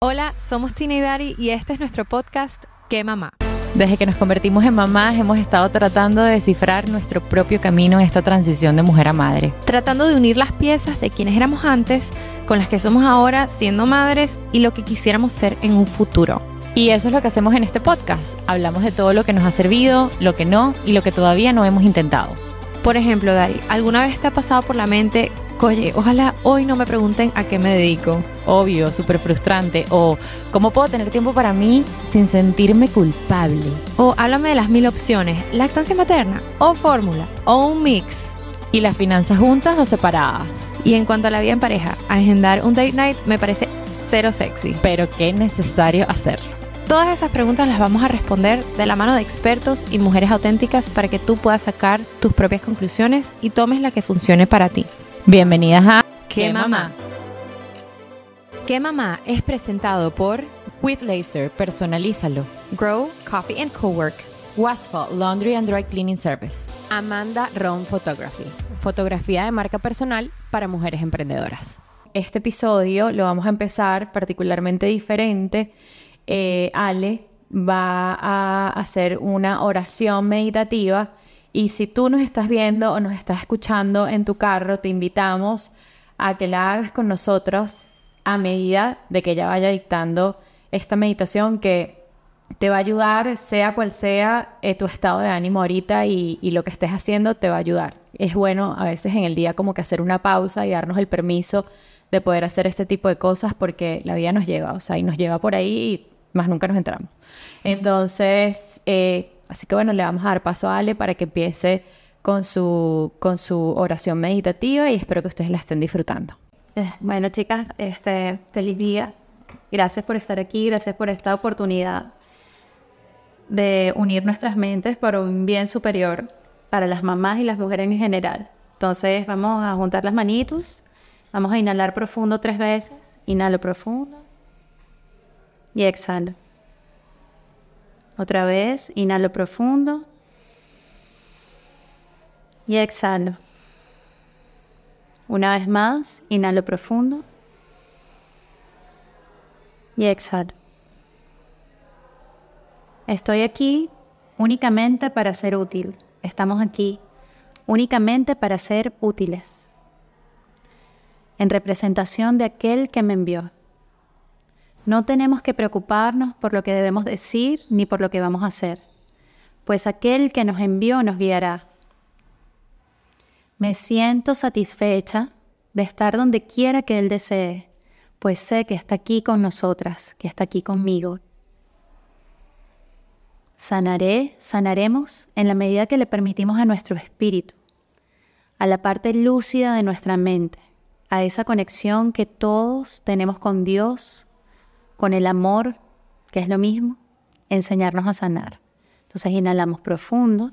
Hola, somos Tina y Dari y este es nuestro podcast ¿Qué mamá? Desde que nos convertimos en mamás hemos estado tratando de descifrar nuestro propio camino en esta transición de mujer a madre. Tratando de unir las piezas de quienes éramos antes con las que somos ahora siendo madres y lo que quisiéramos ser en un futuro. Y eso es lo que hacemos en este podcast. Hablamos de todo lo que nos ha servido, lo que no y lo que todavía no hemos intentado. Por ejemplo, Dari, ¿alguna vez te ha pasado por la mente, oye, ojalá hoy no me pregunten a qué me dedico? Obvio, súper frustrante. O ¿cómo puedo tener tiempo para mí sin sentirme culpable? O háblame de las mil opciones, lactancia materna, o fórmula, o un mix. ¿Y las finanzas juntas o separadas? Y en cuanto a la vida en pareja, agendar un date night me parece cero sexy. Pero qué necesario hacerlo. Todas esas preguntas las vamos a responder de la mano de expertos y mujeres auténticas para que tú puedas sacar tus propias conclusiones y tomes la que funcione para ti. Bienvenidas a ¿Qué mamá? ¿Qué mamá? es presentado por With Laser, personalízalo. Grow Coffee and Cowork. Wasfall Laundry and Dry Cleaning Service. Amanda Ron Photography. Fotografía de marca personal para mujeres emprendedoras. Este episodio lo vamos a empezar particularmente diferente eh, Ale va a hacer una oración meditativa y si tú nos estás viendo o nos estás escuchando en tu carro, te invitamos a que la hagas con nosotros a medida de que ella vaya dictando esta meditación que te va a ayudar, sea cual sea eh, tu estado de ánimo ahorita y, y, lo que estés haciendo, te va a ayudar. Es bueno a veces en el día como que hacer una pausa y darnos el permiso de poder hacer este tipo de cosas porque la vida nos lleva, o sea, y nos lleva por ahí más nunca nos entramos. Entonces, eh, así que bueno, le vamos a dar paso a Ale para que empiece con su, con su oración meditativa y espero que ustedes la estén disfrutando. Eh, bueno, chicas, este, feliz día. Gracias por estar aquí, gracias por esta oportunidad de unir nuestras mentes para un bien superior para las mamás y las mujeres en general. Entonces vamos a juntar las manitos, vamos a inhalar profundo tres veces, inhalo profundo, y exhalo. Otra vez, inhalo profundo y exhalo. Una vez más, inhalo profundo y exhalo. Estoy aquí únicamente para ser útil. Estamos aquí únicamente para ser útiles. En representación de aquel que me envió. No tenemos que preocuparnos por lo que debemos decir ni por lo que vamos a hacer, pues aquel que nos envió nos guiará. Me siento satisfecha de estar donde quiera que Él desee, pues sé que está aquí con nosotras, que está aquí conmigo. Sanaré, sanaremos en la medida que le permitimos a nuestro espíritu, a la parte lúcida de nuestra mente, a esa conexión que todos tenemos con Dios, con el amor, que es lo mismo, enseñarnos a sanar. Entonces inhalamos profundo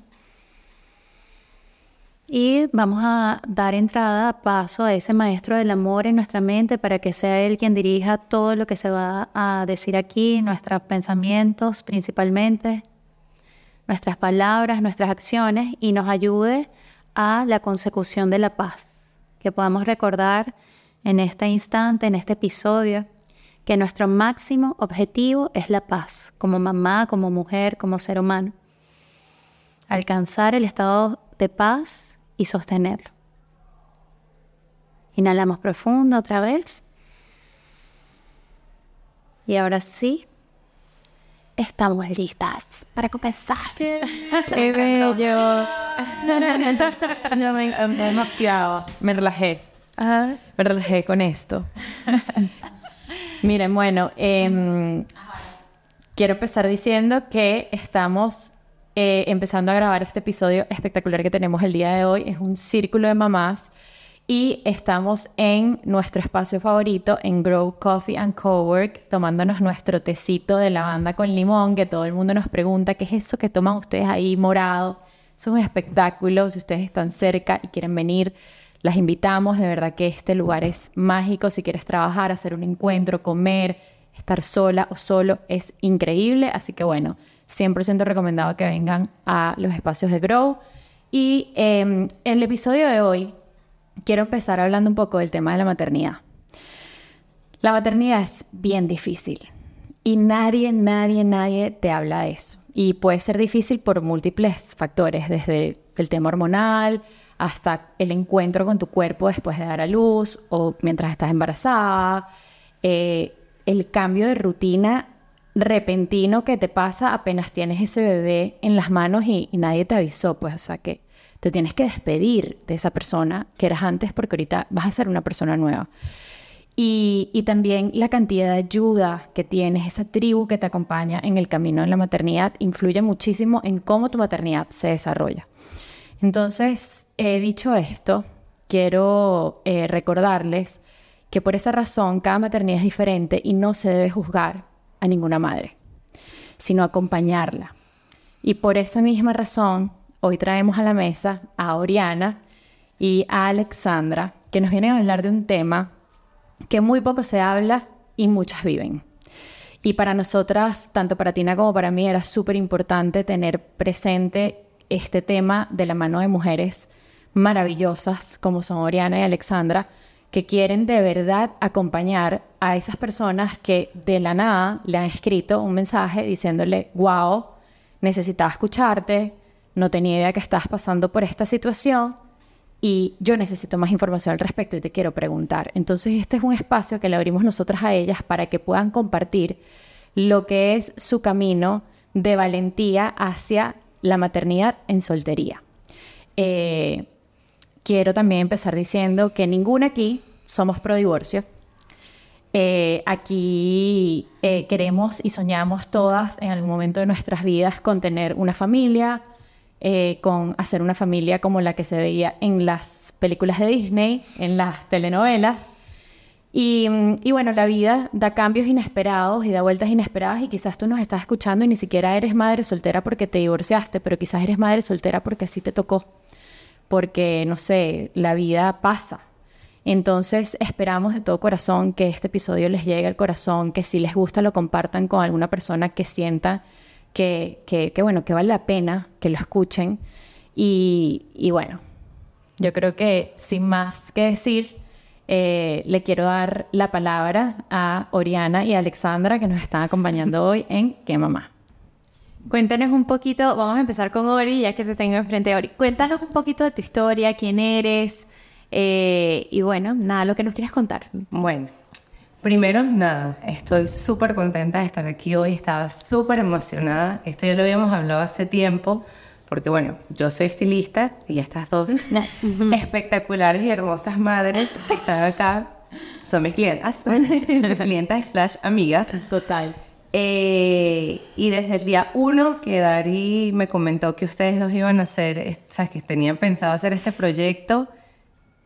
y vamos a dar entrada, paso a ese maestro del amor en nuestra mente para que sea él quien dirija todo lo que se va a decir aquí, nuestros pensamientos principalmente, nuestras palabras, nuestras acciones y nos ayude a la consecución de la paz. Que podamos recordar en este instante, en este episodio, que nuestro máximo objetivo es la paz, como mamá, como mujer, como ser humano. Alcanzar el estado de paz y sostenerlo. Inhalamos profundo otra vez. Y ahora sí, estamos listas para comenzar. ¡Qué, bello! me, relajé. Me relajé con esto. Miren, bueno, em, quiero empezar diciendo que estamos eh, empezando a grabar este episodio espectacular que tenemos el día de hoy. Es un círculo de mamás y estamos en nuestro espacio favorito, en Grow Coffee and Cowork, tomándonos nuestro tecito de lavanda con limón, que todo el mundo nos pregunta qué es eso que toman ustedes ahí morado. Es un espectáculo, si ustedes están cerca y quieren venir las invitamos, de verdad que este lugar es mágico. Si quieres trabajar, hacer un encuentro, comer, estar sola o solo, es increíble. Así que bueno, 100% recomendado que vengan a los espacios de Grow. Y em, en el episodio de hoy quiero empezar hablando un poco del tema de la maternidad. La maternidad es bien difícil y nadie, nadie, nadie te habla de eso. Y puede ser difícil por múltiples factores, desde el tema hormonal hasta el encuentro con tu cuerpo después de dar a luz o mientras estás embarazada. Eh, el cambio de rutina repentino que te pasa apenas tienes ese bebé en las manos y, nadie te avisó, pues, o sea que te tienes que despedir de esa persona que eras antes porque ahorita vas a ser una persona nueva. Y, y, también la cantidad de ayuda que tienes, esa tribu que te acompaña en el camino de la maternidad, influye muchísimo en cómo tu maternidad se desarrolla. Entonces, he dicho esto, quiero eh, recordarles que por esa razón cada maternidad es diferente y no se debe juzgar a ninguna madre, sino acompañarla. Y por esa misma razón, hoy traemos a la mesa a Oriana y a Alexandra, que nos vienen a hablar de un tema que muy poco se habla y muchas viven. Y para nosotras, tanto para Tina como para mí, era súper importante tener presente este tema de la mano de mujeres maravillosas como son Oriana y Alexandra, que quieren de verdad acompañar a esas personas que de la nada le han escrito un mensaje diciéndole, wow, necesitaba escucharte, no tenía idea que estás pasando por esta situación y yo necesito más información al respecto y te quiero preguntar. Entonces este es un espacio que le abrimos nosotras a ellas para que puedan compartir lo que es su camino de valentía hacia la maternidad en soltería. Eh, quiero también empezar diciendo que ninguna aquí somos pro divorcio. Eh, aquí eh, queremos y soñamos todas en algún momento de nuestras vidas con tener una familia, con hacer una familia como la que se veía en las películas de Disney, en las telenovelas. Y, bueno, la vida da cambios inesperados y da vueltas inesperadas y quizás tú nos estás escuchando y ni siquiera eres madre soltera porque te divorciaste, pero quizás eres madre soltera porque así te tocó, porque no sé, la vida pasa. Entonces esperamos de todo corazón que este episodio les llegue al corazón, que si les gusta lo compartan con alguna persona que sienta que, bueno, que vale la pena que lo escuchen. Y, y bueno, yo creo que sin más que decir, eh, le quiero dar la palabra a Oriana y a Alexandra que nos están acompañando hoy en ¿Qué mamá? Cuéntanos un poquito, vamos a empezar con Ori, ya que te tengo enfrente, Ori. Cuéntanos un poquito de tu historia, quién eres, eh, y bueno, nada, lo que nos quieras contar. Bueno, Primero, nada, estoy súper contenta de estar aquí hoy, estaba súper emocionada. Esto ya lo habíamos hablado hace tiempo, porque bueno, yo soy estilista y estas dos espectaculares y hermosas madres que están acá son mis clientas, clientas slash amigas. Total. Eh, y desde el día uno que Dari me comentó que ustedes dos iban a hacer, o sea, que tenían pensado hacer este proyecto,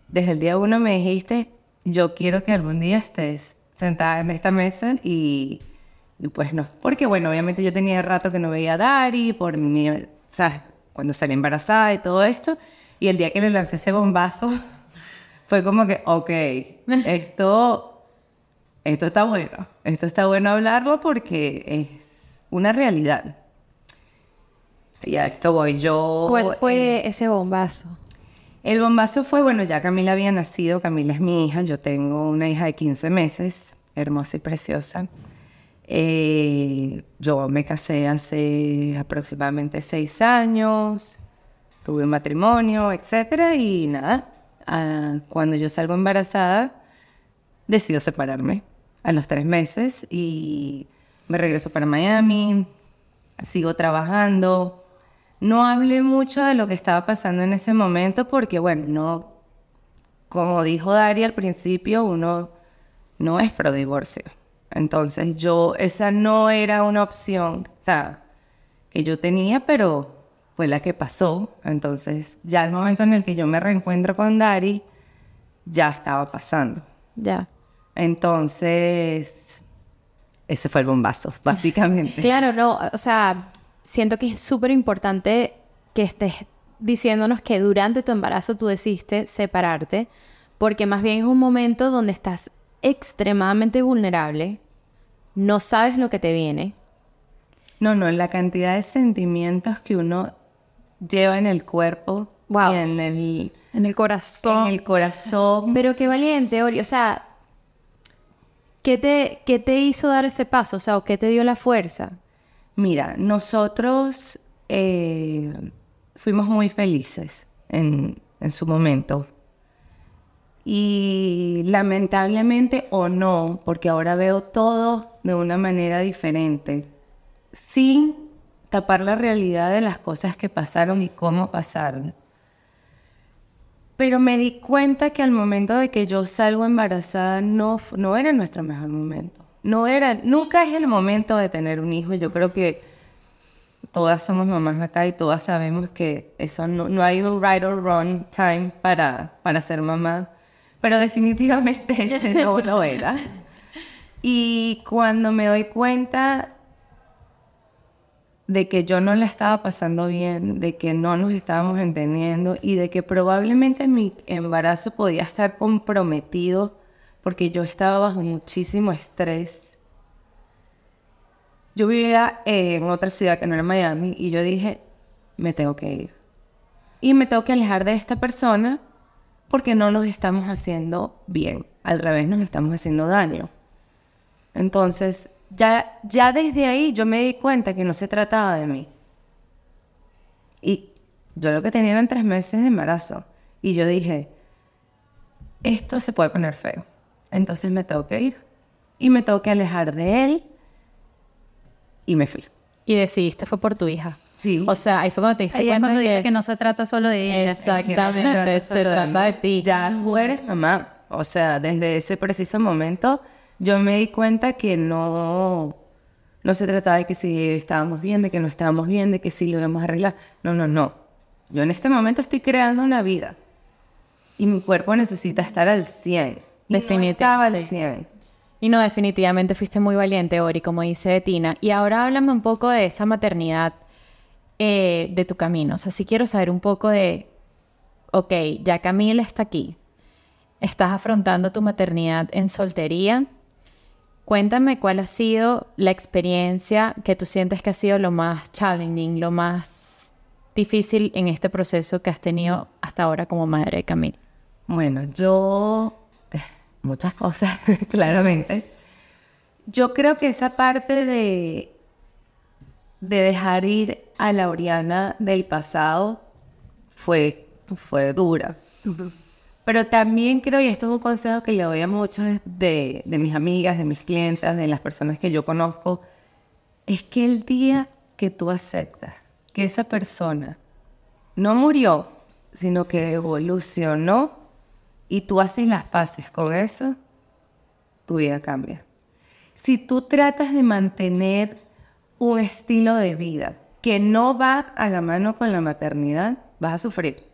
desde el día uno me dijiste, yo quiero que algún día estés sentada en esta mesa y, pues no, porque bueno, obviamente yo tenía rato que no veía a Dari por mi, o sea, cuando salí embarazada y todo esto, y el día que le lancé ese bombazo fue como que, ok, esto, esto está bueno, esto está bueno hablarlo porque es una realidad. Y a esto voy yo. ¿Cuál fue ese bombazo? El bombazo fue, bueno, ya Camila había nacido, Camila es mi hija, yo tengo una hija de 15 meses, hermosa y preciosa. Eh, yo me casé hace aproximadamente seis años, tuve un matrimonio, etcétera, y nada, ah, cuando yo salgo embarazada, decido separarme a los tres meses y me regreso para Miami, sigo trabajando, no hablé mucho de lo que estaba pasando en ese momento porque, bueno, no, como dijo Dari al principio, uno no es pro divorcio. Entonces yo, esa no era una opción, o sea, que yo tenía, pero fue la que pasó. Entonces ya el momento en el que yo me reencuentro con Dari, ya estaba pasando. Ya. Entonces, ese fue el bombazo, básicamente. Claro, no, o sea, siento que es súper importante que estés diciéndonos que durante tu embarazo tú decidiste separarte, porque más bien es un momento donde estás extremadamente vulnerable, no sabes lo que te viene. No, no, la cantidad de sentimientos que uno lleva en el cuerpo y en el, en el corazón. En el corazón. Pero qué valiente, Ori. O sea, ¿qué te, ¿qué te hizo dar ese paso? O sea, ¿o ¿qué te dio la fuerza? Mira, nosotros eh, fuimos muy felices en, en su momento. Y lamentablemente o no, porque ahora veo todo de una manera diferente, sin tapar la realidad de las cosas que pasaron y cómo pasaron. Pero me di cuenta que al momento de que yo salgo embarazada no, no era nuestro mejor momento. No era, nunca es el momento de tener un hijo. Yo creo que todas somos mamás acá y todas sabemos que eso no, no hay un right or wrong time para, para ser mamá. Pero definitivamente ese no lo era. Y cuando me doy cuenta de que yo no la estaba pasando bien, de que no nos estábamos entendiendo y de que probablemente mi embarazo podía estar comprometido porque yo estaba bajo muchísimo estrés. Yo vivía en otra ciudad que no era Miami y yo dije, me tengo que ir. Y me tengo que alejar de esta persona porque no nos estamos haciendo bien. Al revés, nos estamos haciendo daño. Entonces, ya, ya desde ahí yo me di cuenta que no se trataba de mí. Y yo lo que tenía eran tres meses de embarazo. Y yo dije, esto se puede poner feo. Entonces me tengo que ir. Y me tengo que alejar de él. Y me fui. Y decidiste fue por tu hija. Sí. O sea, ahí fue cuando te diste Ahí es cuenta cuando de dice que no se trata solo de ella. Exactamente, se trata de ti. Ya tú eres mamá. O sea, desde ese preciso momento yo me di cuenta que no, no se trataba de que si estábamos bien, de que no estábamos bien, de que si lo íbamos a arreglar. No, no, no. Yo en este momento estoy creando una vida. Y mi cuerpo necesita estar al 100. Y Definiti- no estaba al sí. 100. Y no, definitivamente fuiste muy valiente, Ori, como dice Tina. Y ahora háblame un poco de esa maternidad eh, de tu camino. O sea, sí quiero saber un poco de, ok, ya Camila está aquí. Estás afrontando tu maternidad en soltería. Cuéntame cuál ha sido la experiencia que tú sientes que ha sido lo más challenging, lo más difícil en este proceso que has tenido hasta ahora como madre de Camila. Bueno, yo... Muchas cosas, claramente. Yo creo que esa parte de, de dejar ir a la Oriana del pasado fue, fue dura. Pero también creo, y esto es un consejo que le doy a muchas de, de mis amigas, de mis clientes, de las personas que yo conozco, es que el día que tú aceptas que esa persona no murió, sino que evolucionó y tú haces las paces con eso, tu vida cambia. Si tú tratas de mantener un estilo de vida que no va a la mano con la maternidad, vas a sufrir.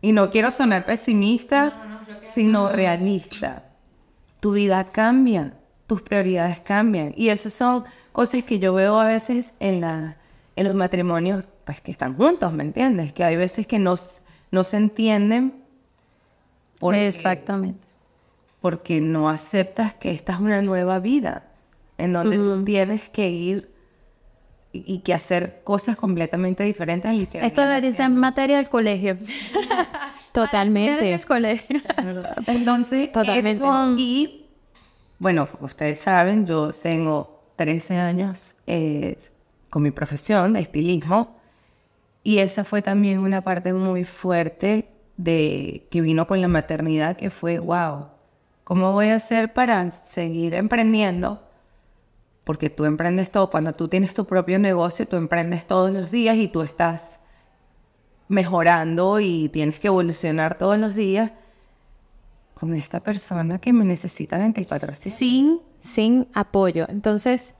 Y no quiero sonar pesimista, sino realista. Tu vida cambia, tus prioridades cambian. Y esas son cosas que yo veo a veces en, la, en los matrimonios pues, que están juntos, ¿me entiendes? Que hay veces que no, no se entienden porque, Exactamente. porque no aceptas que esta es una nueva vida, en donde tú tienes que ir y, que hacer cosas completamente diferentes. al que Esto debería ser haciendo. materia del colegio. Totalmente. del colegio. Entonces, Totalmente. eso, y bueno, ustedes saben, yo tengo 13 años eh, con mi profesión de estilismo y esa fue también una parte muy fuerte de que vino con la maternidad, que fue, wow, ¿cómo voy a hacer para seguir emprendiendo? Porque tú emprendes todo, cuando tú tienes tu propio negocio, tú emprendes todos los días y tú estás mejorando y tienes que evolucionar todos los días con esta persona que me necesita 24 horas. Sin, sin apoyo. Entonces,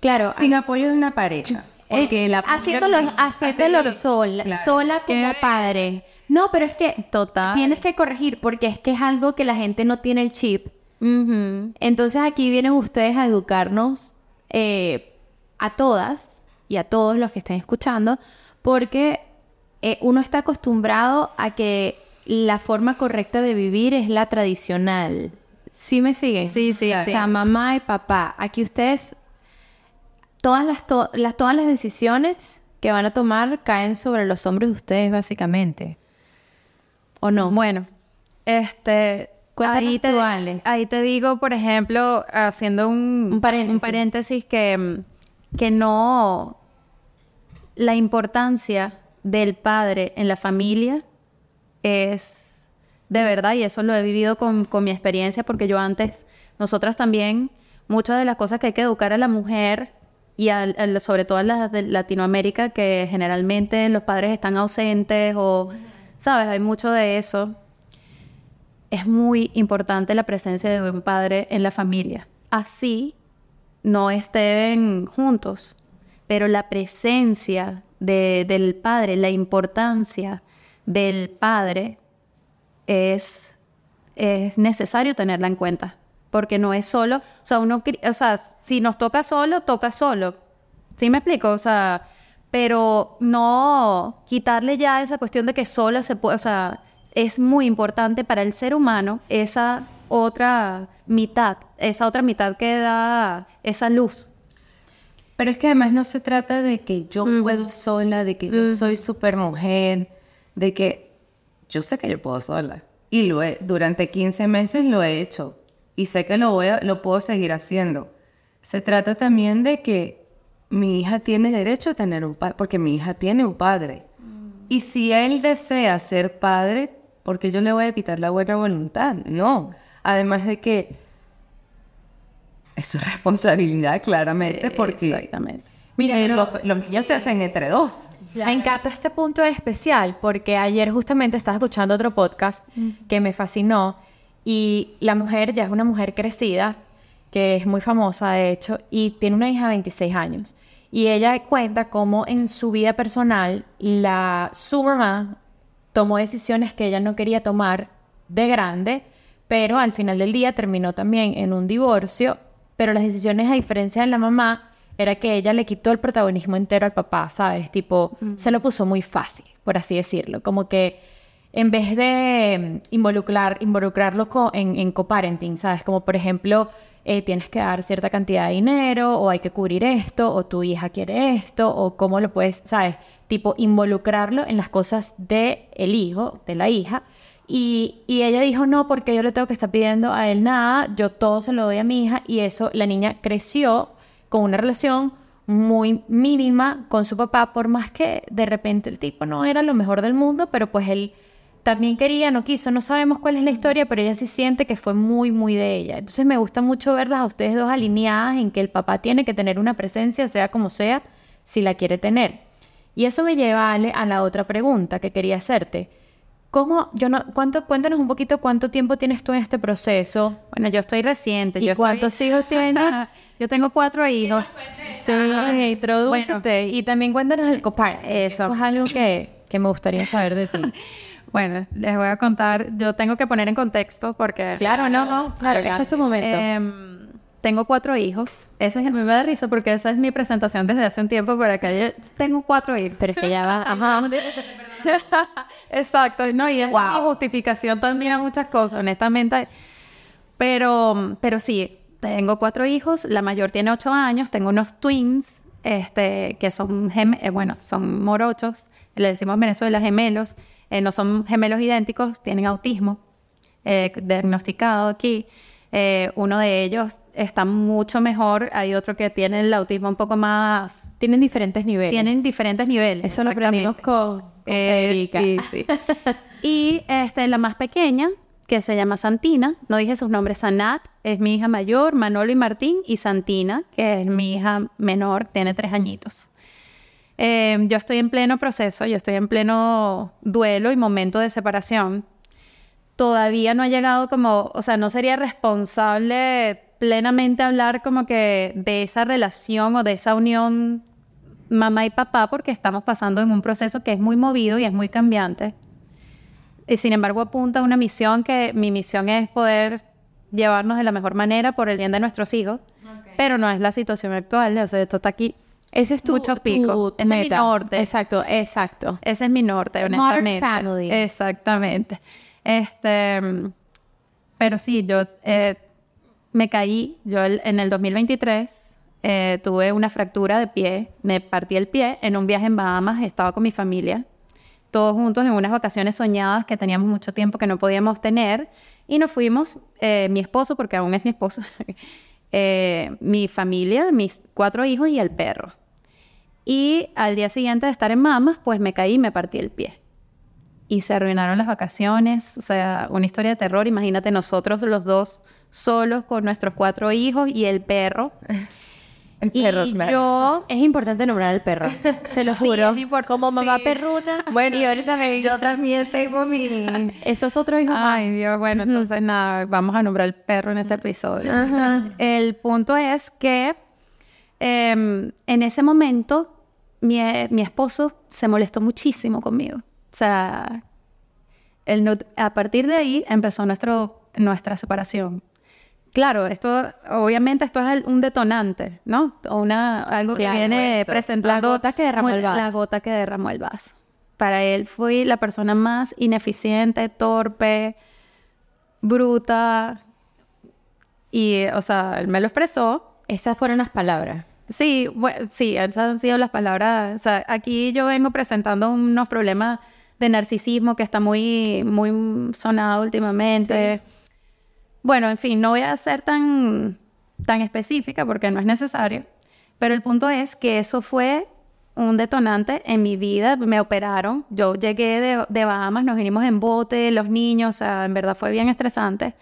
claro, Sin apoyo de una pareja. Porque el apoyo- haciéndolo, haciéndolo sola, Claro. sola como padre. No, pero es que Total. tienes que corregir porque es que es algo que la gente no tiene el chip. Entonces aquí vienen ustedes a educarnos eh, a todas y a todos los que estén escuchando, porque eh, uno está acostumbrado a que la forma correcta de vivir es la tradicional. ¿Sí me siguen? Sí, sí, O sí. sea, mamá y papá. Aquí ustedes, todas las, to- las, todas las decisiones que van a tomar caen sobre los hombros de ustedes, básicamente. ¿O no? Bueno, este, ahí, te, ahí te digo, por ejemplo, haciendo un, Un paréntesis. paréntesis que, mm, que no... La importancia del padre en la familia es de verdad, y eso lo he vivido con, con mi experiencia, porque yo antes, nosotras también, muchas de las cosas que hay que educar a la mujer y al- sobre todo a las de Latinoamérica, que generalmente los padres están ausentes o, ¿sabes? Hay mucho de eso. Es muy importante la presencia de un padre en la familia. Así no estén juntos, pero la presencia de- del padre, la importancia del padre es, es necesario tenerla en cuenta. Porque no es solo, o sea, uno, o sea, si nos toca solo, toca solo. ¿Sí me explico? O sea, pero no quitarle ya esa cuestión de que sola se puede, o sea, es muy importante para el ser humano esa otra mitad, esa otra mitad que da esa luz. Pero es que además no se trata de que yo puedo sola, de que yo soy super mujer, de que yo sé que yo puedo sola. Y lo he, durante 15 meses lo he hecho. Y sé que lo, voy a- lo puedo seguir haciendo. Se trata también de que mi hija tiene derecho a tener un padre, porque mi hija tiene un padre. Y si él desea ser padre, ¿por qué yo le voy a quitar la buena voluntad? No. Además de que es su responsabilidad, claramente, porque Exactamente. Mira, eh, pero- los, los niños se hacen entre dos. Me encanta este punto especial porque ayer justamente estaba escuchando otro podcast que me fascinó y la mujer ya es una mujer crecida, que es muy famosa de hecho, y tiene una hija de 26 años. Y ella cuenta cómo en su vida personal la, su mamá tomó decisiones que ella no quería tomar de grande, pero al final del día terminó también en un divorcio, pero las decisiones a diferencia de la mamá era que ella le quitó el protagonismo entero al papá, ¿sabes? Tipo, se lo puso muy fácil, por así decirlo, como que en vez de mm, involucrar, involucrarlo en, en coparenting, ¿sabes? Como por ejemplo, eh, tienes que dar cierta cantidad de dinero, o hay que cubrir esto, o tu hija quiere esto, o cómo lo puedes, ¿sabes? Tipo, involucrarlo en las cosas del el hijo, de la hija. Y, y ella dijo, no, porque yo le tengo que estar pidiendo a él nada, yo todo se lo doy a mi hija, y eso, la niña creció con una relación muy mínima con su papá, por más que de repente el tipo no era lo mejor del mundo, pero pues él también quería, no quiso, no sabemos cuál es la historia, pero ella sí siente que fue muy, muy de ella. Entonces me gusta mucho verlas a ustedes dos alineadas en que el papá tiene que tener una presencia, sea como sea, si la quiere tener. Y eso me lleva, Ale, a la otra pregunta que quería hacerte. ¿Cómo, yo no, cuánto, cuéntanos un poquito cuánto tiempo tienes tú en este proceso? Bueno, yo estoy reciente. ¿Y yo estoy- cuántos hijos tienes? yo tengo cuatro hijos. Sí, introdúcete y también cuéntanos el coparenting. Eso. Eso es algo que, que me gustaría saber de ti. Bueno, les voy a contar. Yo tengo que poner en contexto porque. Claro, no, no, claro. Este es tu momento. Em, tengo cuatro hijos. Ese es, me da risa porque esa es mi presentación desde hace un tiempo por acá. Yo tengo cuatro hijos. pero es que ya va. Ajá. Exacto, no, y es una justificación también a muchas cosas, honestamente. Pero, pero sí, tengo cuatro hijos, la mayor tiene ocho años, tengo unos twins, este, que son, gem- eh, bueno, son morochos, le decimos en Venezuela gemelos, eh, no son gemelos idénticos, tienen autismo eh, diagnosticado aquí. Eh, uno de ellos está mucho mejor, hay otro que tiene el autismo un poco más, Tienen diferentes niveles. tienen diferentes niveles. Eso lo aprendimos con, con Federica. sí, sí. y este, la más pequeña, que se llama Santina, no dije sus nombres, Sanat, es mi hija mayor, Manolo y Martín, y Santina, que es mi hija menor, tiene tres añitos. Eh, yo estoy en pleno proceso, yo estoy en pleno duelo y momento de separación. Todavía no ha llegado como, o sea, no sería responsable plenamente hablar como que de esa relación o de esa unión mamá y papá porque estamos pasando en un proceso que es muy movido y es muy cambiante. Y sin embargo apunta a una misión que mi misión es poder llevarnos de la mejor manera por el bien de nuestros hijos, pero no es la situación actual, o sea, esto está aquí. Ese es tu, Mucho tu pico. Ese es mi norte. Exacto, exacto. Ese es mi norte, Modern honestamente. family. Exactamente. Este, pero sí, yo eh, me caí, yo en el 2023 eh, tuve una fractura de pie, me partí el pie en un viaje en Bahamas, estaba con mi familia, todos juntos en unas vacaciones soñadas que teníamos mucho tiempo que no podíamos tener Y nos fuimos, eh, mi esposo, porque aún es mi esposo, eh, mi familia, mis cuatro hijos y el perro. Y al día siguiente de estar en mamas, pues me caí y me partí el pie. Y se arruinaron las vacaciones, o sea, una historia de terror. Imagínate nosotros los dos solos con nuestros cuatro hijos y el perro. El perro, y claro. yo Es importante nombrar al perro. Se lo Sí, juro. es importante, Como mamá sí. perruna. Bueno, y ahorita me... Yo también tengo mi... Eso es otro hijo más. Ay, Dios, bueno, entonces nada, vamos a nombrar el perro en este episodio. Ajá. El punto es que em, en ese momento mi, mi esposo se molestó muchísimo conmigo. O sea, él no- a partir de ahí empezó nuestro, nuestra separación. Claro, esto, obviamente esto es el- un detonante, ¿no? O Una, algo que Claro, viene esto. presentando... La gota que derramó el vaso. La gota que derramó el vaso. Para él fui la persona más ineficiente, torpe, bruta. Y, o sea, él me lo expresó. Estas fueron las palabras. Sí, bueno, sí, esas han sido las palabras. O sea, aquí yo vengo presentando unos problemas de narcisismo que está muy, muy sonado últimamente. Bueno, en fin, no voy a ser tan, tan específica porque no es necesario. Pero el punto es que eso fue un detonante en mi vida. Me operaron. Yo llegué de, de Bahamas, nos vinimos en bote, los niños, o sea, en verdad fue bien estresante.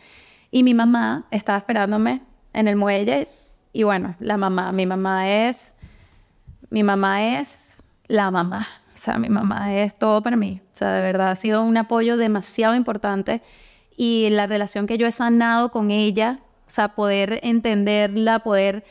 Y mi mamá estaba esperándome en el muelle. Y bueno, la mamá, mi mamá es, mi mamá es la mamá. O sea, mi mamá es todo para mí. O sea, de verdad ha sido un apoyo demasiado importante. Y la relación que yo he sanado con ella, o sea, poder entenderla, poder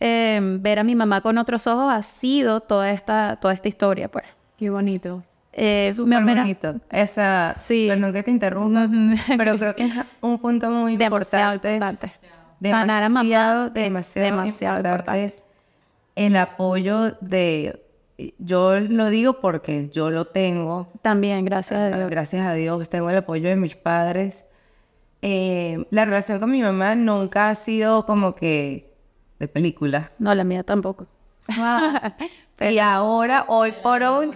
eh, ver a mi mamá con otros ojos, ha sido toda esta, toda esta historia, pues. Qué bonito. Eh, Súper me- bonito. Esa, Sí. perdón que te interrumpa, pero creo que es un punto muy importante. importante. Mamá Demasiado, demasiado, demasiado importante. importante. El apoyo de... Yo lo digo porque yo lo tengo. También, gracias a Dios. Gracias a Dios, tengo el apoyo de mis padres. Eh, la relación con mi mamá nunca ha sido como que de película. No, la mía tampoco. Y ahora, hoy por hoy,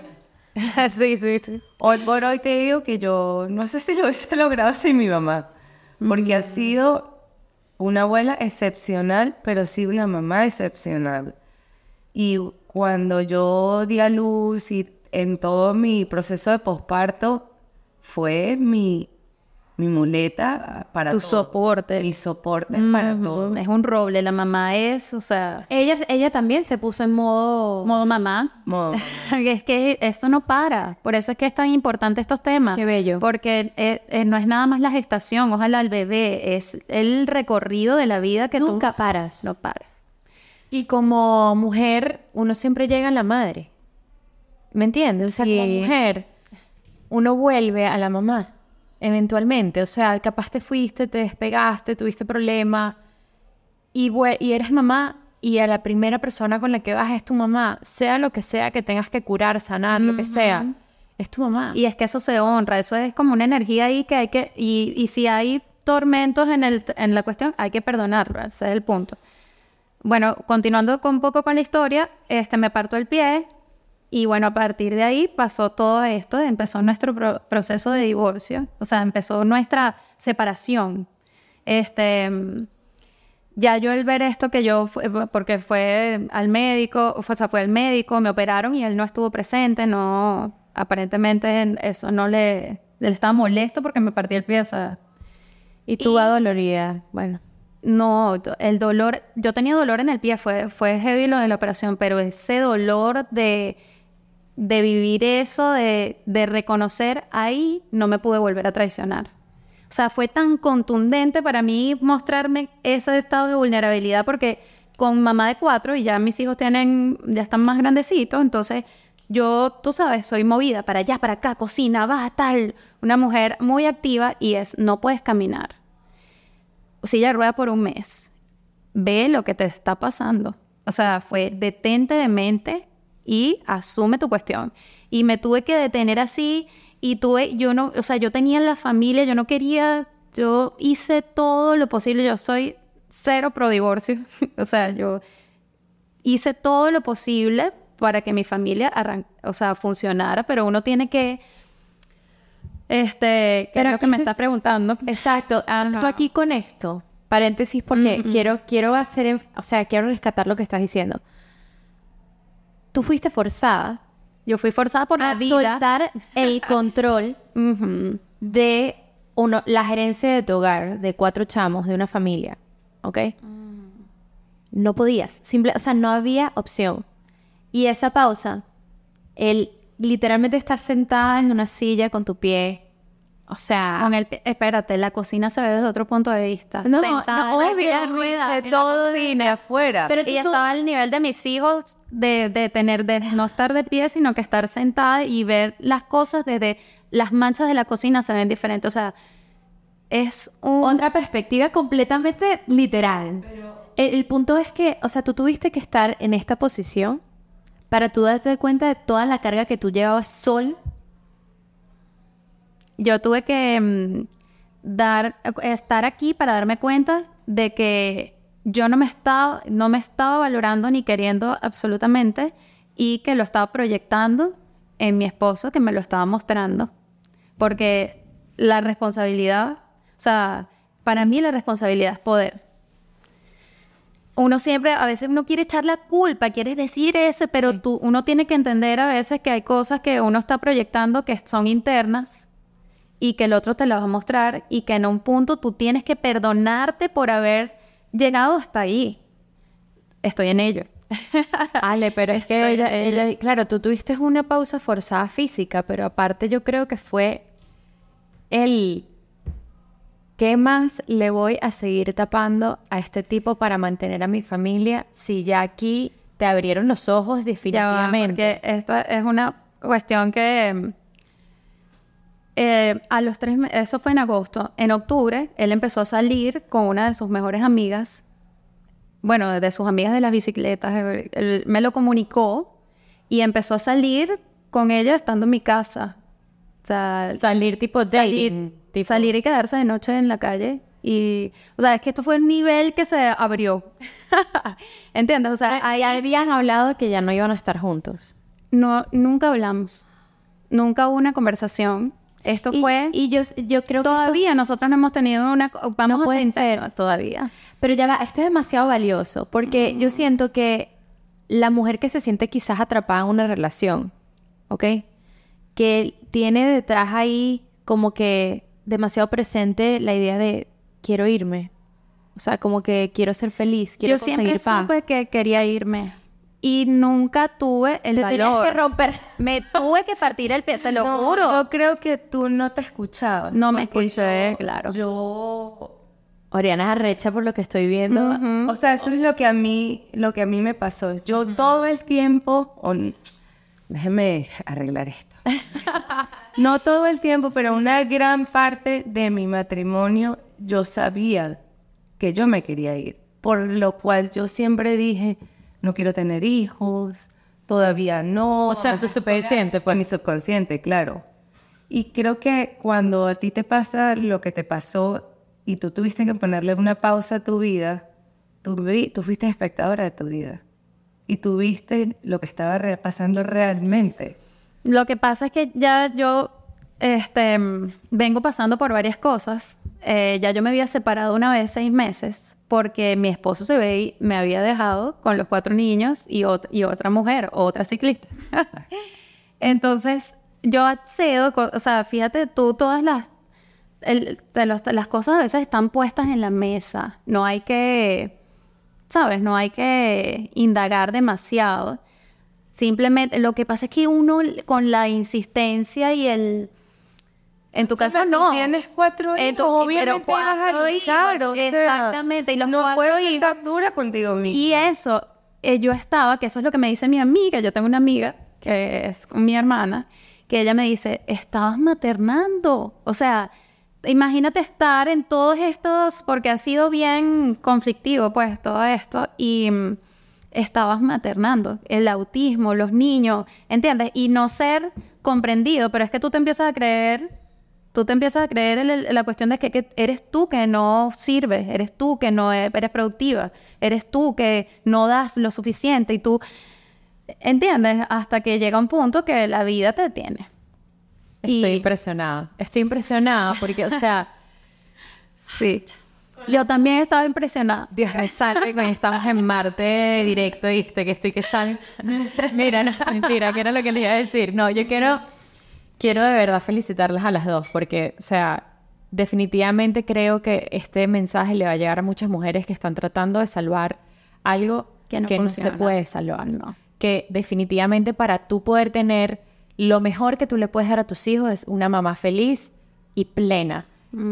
sí, sí, sí. Hoy por hoy te digo que yo no sé si lo hubiese logrado sin mi mamá, porque ha sido una abuela excepcional, pero sí una mamá excepcional. Y cuando yo di a luz y en todo mi proceso de posparto, fue mi, mi muleta para Tu todo. soporte. Mi soporte para todo. Es un roble, la mamá es, o sea, Ella, ella también se puso en modo... modo mamá. Mo- Es que esto no para, por eso es que es tan importante estos temas. Qué bello. Porque eh, eh, no es nada más la gestación, ojalá el bebé, es el recorrido de la vida que Nunca tú paras. no pares. Y como mujer, uno siempre llega a la madre. ¿Me entiendes? O sea, como mujer, uno vuelve a la mamá, eventualmente. O sea, capaz te fuiste, te despegaste, tuviste problemas, y, y eres mamá, y a la primera persona con la que vas es tu mamá, sea lo que sea que tengas que curar, sanar, lo que sea, es tu mamá. Y es que eso se honra, eso es como una energía ahí que hay que, y, y si hay tormentos en, el, en la cuestión, hay que perdonarlo, ese es el punto. Bueno, continuando con un poco con la historia, este, me parto el pie y bueno, a partir de ahí pasó todo esto, empezó nuestro pro- proceso de divorcio, o sea, empezó nuestra separación. Este, ya yo el ver esto que yo, porque fue al médico, o sea, fue al médico, me operaron y él no estuvo presente, no, aparentemente eso no le, él estaba molesto porque me partí el pie, o sea, Y tú adolorida. Bueno. no, el dolor, yo tenía dolor en el pie, fue, fue heavy lo de la operación, pero ese dolor de, de vivir eso, de, de reconocer ahí, no me pude volver a traicionar. O sea, fue tan contundente para mí mostrarme ese estado de vulnerabilidad porque con mamá de cuatro y ya mis hijos tienen, ya están más grandecitos, entonces yo, tú sabes, soy movida para allá, para acá, cocina, va, tal, una mujer muy activa y es, no puedes caminar silla de rueda por un mes. Ve lo que te está pasando. O sea, fue detente de mente y asume tu cuestión. Y me tuve que detener así y tuve, yo no, o sea, yo tenía la familia, yo no quería, yo hice todo lo posible, yo soy cero pro divorcio. o sea, yo hice todo lo posible para que mi familia arran- o sea, funcionara, pero uno tiene que Este, ¿qué Pero lo que me estás preguntando? Exacto. Ajá. Tú aquí con esto, paréntesis, porque Mm, mm. quiero, quiero hacer, o sea, quiero rescatar lo que estás diciendo. Tú fuiste forzada. Yo fui forzada por la a soltar el control de uno, la gerencia de tu hogar, de cuatro chamos, de una familia, ¿ok? No podías, simple, o sea, no había opción. Y esa pausa, el literalmente estar sentada en una silla con tu pie, o sea, Con el, espérate, la cocina se ve desde otro punto de vista. No, Sentada no, obvio, silla de todo cocina. de afuera. Pero tú- estaba al nivel de mis hijos de, de tener, de no estar de pie, sino que estar sentada y ver las cosas desde las manchas de la cocina se ven diferentes. O sea, es un... otra perspectiva completamente literal. El, el punto es que, o sea, tú tuviste que estar en esta posición para tú darte cuenta de toda la carga que tú llevabas sol. Yo tuve que mm, dar, estar aquí para darme cuenta de que yo no me estaba, no me estaba valorando ni queriendo absolutamente y que lo estaba proyectando en mi esposo que me lo estaba mostrando. Porque la responsabilidad, o sea, para mí la responsabilidad es poder. Uno siempre, a veces uno quiere echar la culpa, quiere decir ese, pero tú, uno tiene que entender a veces que hay cosas que uno está proyectando que son internas y que el otro te las va a mostrar y que en un punto tú tienes que perdonarte por haber llegado hasta ahí. Estoy en ello. Ale, pero es que ella, ella- claro, tú tuviste una pausa forzada física, pero aparte yo creo que fue el ¿qué más le voy a seguir tapando a este tipo para mantener a mi familia si ya aquí te abrieron los ojos Ya va, definitivamente? porque esto es una cuestión que eh, a los tres meses, eso fue en agosto. En octubre, él empezó a salir con una de sus mejores amigas, bueno, de sus amigas de las bicicletas. Él me lo comunicó y empezó a salir con ella estando en mi casa. O sea, Salir tipo dating. salir, tipo- salir y quedarse de noche en la calle. Y, o sea, es que esto fue un nivel que se abrió. ¿Entiendes? O sea, Ahí habían hablado que ya no iban a estar juntos. no, nunca hablamos. Nunca hubo una conversación. Esto Y, fue... y yo, yo creo que esto- todavía nosotros no hemos tenido una... Vamos No a puede sentar- ser. no, todavía. Pero ya va, esto es demasiado valioso porque yo siento que la mujer que se siente quizás atrapada en una relación, ¿ok? Que tiene detrás ahí como que demasiado presente la idea de quiero irme. O sea, como que quiero ser feliz, quiero Yo siempre conseguir paz. supe que quería irme. Y nunca tuve el Te tenías valor. que romper. Me tuve que partir el pie, te lo No, juro. Yo creo que tú no te escuchabas. No me escuché, yo- claro. Yo Oriana es arrecha por lo que estoy viendo. O sea, eso es lo que a mí, lo que a mí me pasó. Yo todo el tiempo, o n- déjeme arreglar esto. no todo el tiempo, pero una gran parte de mi matrimonio, yo sabía que yo me quería ir. Por lo cual yo siempre dije, no quiero tener hijos, todavía no. O sea, tu subconsciente, pues. Mi subconsciente, claro. Y creo que cuando a ti te pasa lo que te pasó y tú tuviste que ponerle una pausa a tu vida, tú, vi- tú fuiste espectadora de tu vida. Y tú viste lo que estaba re- pasando realmente. Lo que pasa es que ya yo este, vengo pasando por varias cosas. Eh, ya yo me había separado una vez seis meses porque mi esposo se ve, me había dejado con los cuatro niños y, ot- y otra mujer, otra ciclista. Entonces, yo accedo, o sea, fíjate tú, todas las, las cosas a veces están puestas en la mesa. No hay que, ¿sabes? No hay que indagar demasiado. Simplemente, lo que pasa es que uno con la insistencia y el... En tu caso no. Tienes cuatro En hijos, tu- obviamente pero vas a cuatro luchar, hijos, o sea, exactamente, y los no cuatro hijos. estar dura contigo mismo. Y eso, eh, yo estaba, que eso es lo que me dice mi amiga, yo tengo una amiga que es mi hermana, que ella me dice, estabas maternando. O sea, imagínate estar en todos estos, porque ha sido bien conflictivo, pues, todo esto, y mm, estabas maternando. El autismo, los niños, ¿entiendes? Y no ser comprendido, pero es que tú te empiezas a creer Tú te empiezas a creer en, el- en la cuestión de que, que eres tú que no sirves, eres tú que no e- eres productiva, eres tú que no das lo suficiente y tú, ¿entiendes? Hasta que llega un punto que la vida te tiene. Estoy Y- impresionada. Estoy impresionada porque, o sea, Sí. Yo también estaba impresionada. Dios me salve cuando estamos en Marte directo, ¿viste? Que estoy que sal. Mira, no, mentira, que era lo que les iba a decir. No, yo quiero, quiero de verdad felicitarlas a las dos porque, o sea, definitivamente creo que este mensaje le va a llegar a muchas mujeres que están tratando de salvar algo Que que no se puede salvar. No. Que definitivamente para tú poder tener lo mejor que tú le puedes dar a tus hijos es una mamá feliz y plena.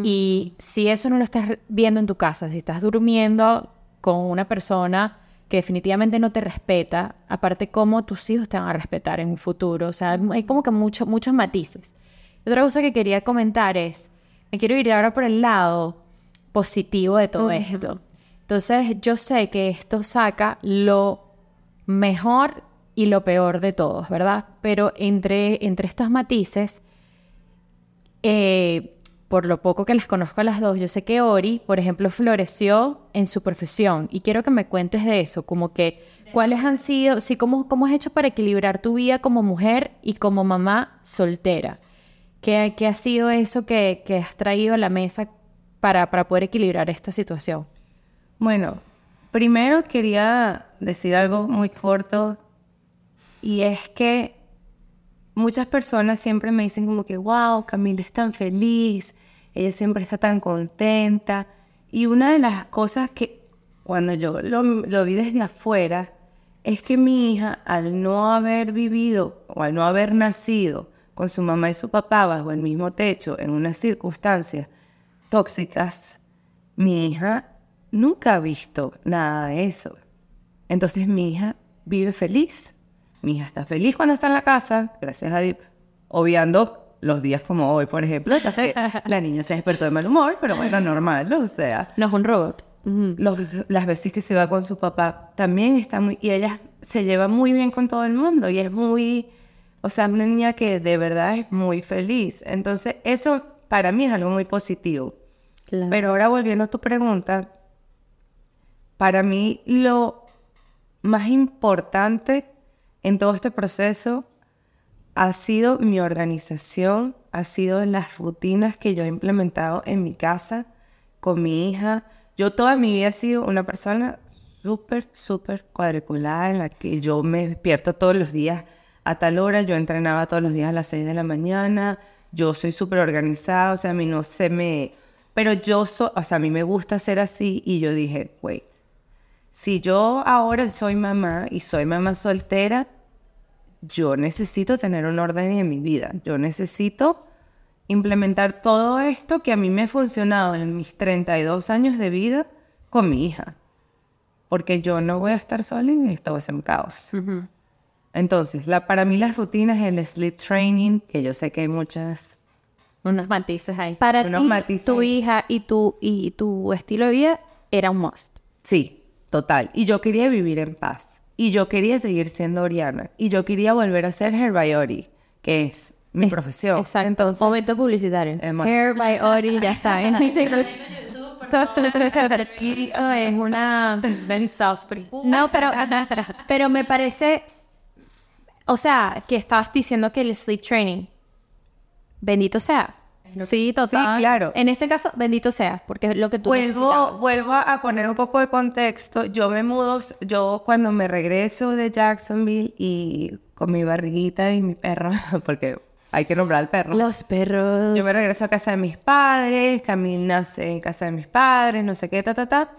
Y si eso no lo estás viendo en tu casa, si estás durmiendo con una persona que definitivamente no te respeta, aparte cómo tus hijos te van a respetar en un futuro, o sea, hay como que mucho- muchos matices. Otra cosa que quería comentar es, me quiero ir ahora por el lado positivo de todo esto. Entonces, yo sé que esto saca lo mejor y lo peor de todos, ¿verdad? Pero entre, entre estos matices, eh, por lo poco que las conozco a las dos, yo sé que Ori, por ejemplo, floreció en su profesión y quiero que me cuentes de eso, como que cuáles han sido, sí, cómo, cómo has hecho para equilibrar tu vida como mujer y como mamá soltera. ¿Qué, qué ha sido eso que, que has traído a la mesa para, para poder equilibrar esta situación? Bueno, primero quería decir algo muy corto y es que muchas personas siempre me dicen como que, wow, Camila es tan feliz, ella siempre está tan contenta. Y una de las cosas que cuando yo lo, lo vi desde afuera es que mi hija, al no haber vivido o al no haber nacido con su mamá y su papá bajo el mismo techo en unas circunstancias tóxicas, mi hija nunca ha visto nada de eso. Entonces mi hija vive feliz. Mi hija está feliz cuando está en la casa, gracias a Dios, obviando los días como hoy, por ejemplo, la niña se despertó de mal humor, pero bueno, normal, ¿no? o sea, No es un robot. Los- las veces que se va con su papá también está muy... Y ella se lleva muy bien con todo el mundo y es muy... O sea, es una niña que de verdad es muy feliz. Entonces, eso para mí es algo muy positivo. Claro. Pero ahora volviendo a tu pregunta, para mí lo más importante en todo este proceso ha sido mi organización, ha sido las rutinas que yo he implementado en mi casa con mi hija. Yo toda mi vida he sido una persona súper, súper cuadriculada en la que yo me despierto todos los días a tal hora, yo entrenaba todos los días a las 6 de la mañana, yo soy súper organizada, o sea, a mí no se me... Pero yo, so- o sea, a mí me gusta ser así y yo dije, wait, si yo ahora soy mamá y soy mamá soltera, yo necesito tener un orden en mi vida. Yo necesito implementar todo esto que a mí me ha funcionado en mis 32 años de vida con mi hija. Porque yo no voy a estar sola y esto va a ser un caos. Entonces, la, para mí las rutinas, el sleep training, que yo sé que hay muchas... Unos matices ahí. Para ti, tu hija y tu, y tu estilo de vida era un must. Sí, total. Y yo quería vivir en paz. Y yo quería seguir siendo Oriana. Y yo quería volver a ser Herbiori, que es mi profesión. Exacto. Entonces, Momento publicitario. Eh, Hair by Ori, ya saben. es una. No, pero, pero me parece, o sea, que estabas diciendo que el sleep training, bendito sea. Sí, sí, total. claro. En este caso, bendito sea, porque es lo que tú Vuelvo, necesitabas. vuelvo a poner un poco de contexto. Yo me mudo, yo cuando me regreso de Jacksonville y con mi barriguita y mi perro, porque hay que nombrar al perro. Los perros. Yo me regreso a casa de mis padres, Camil nace en casa de mis padres, no sé qué, ta, ta, ta.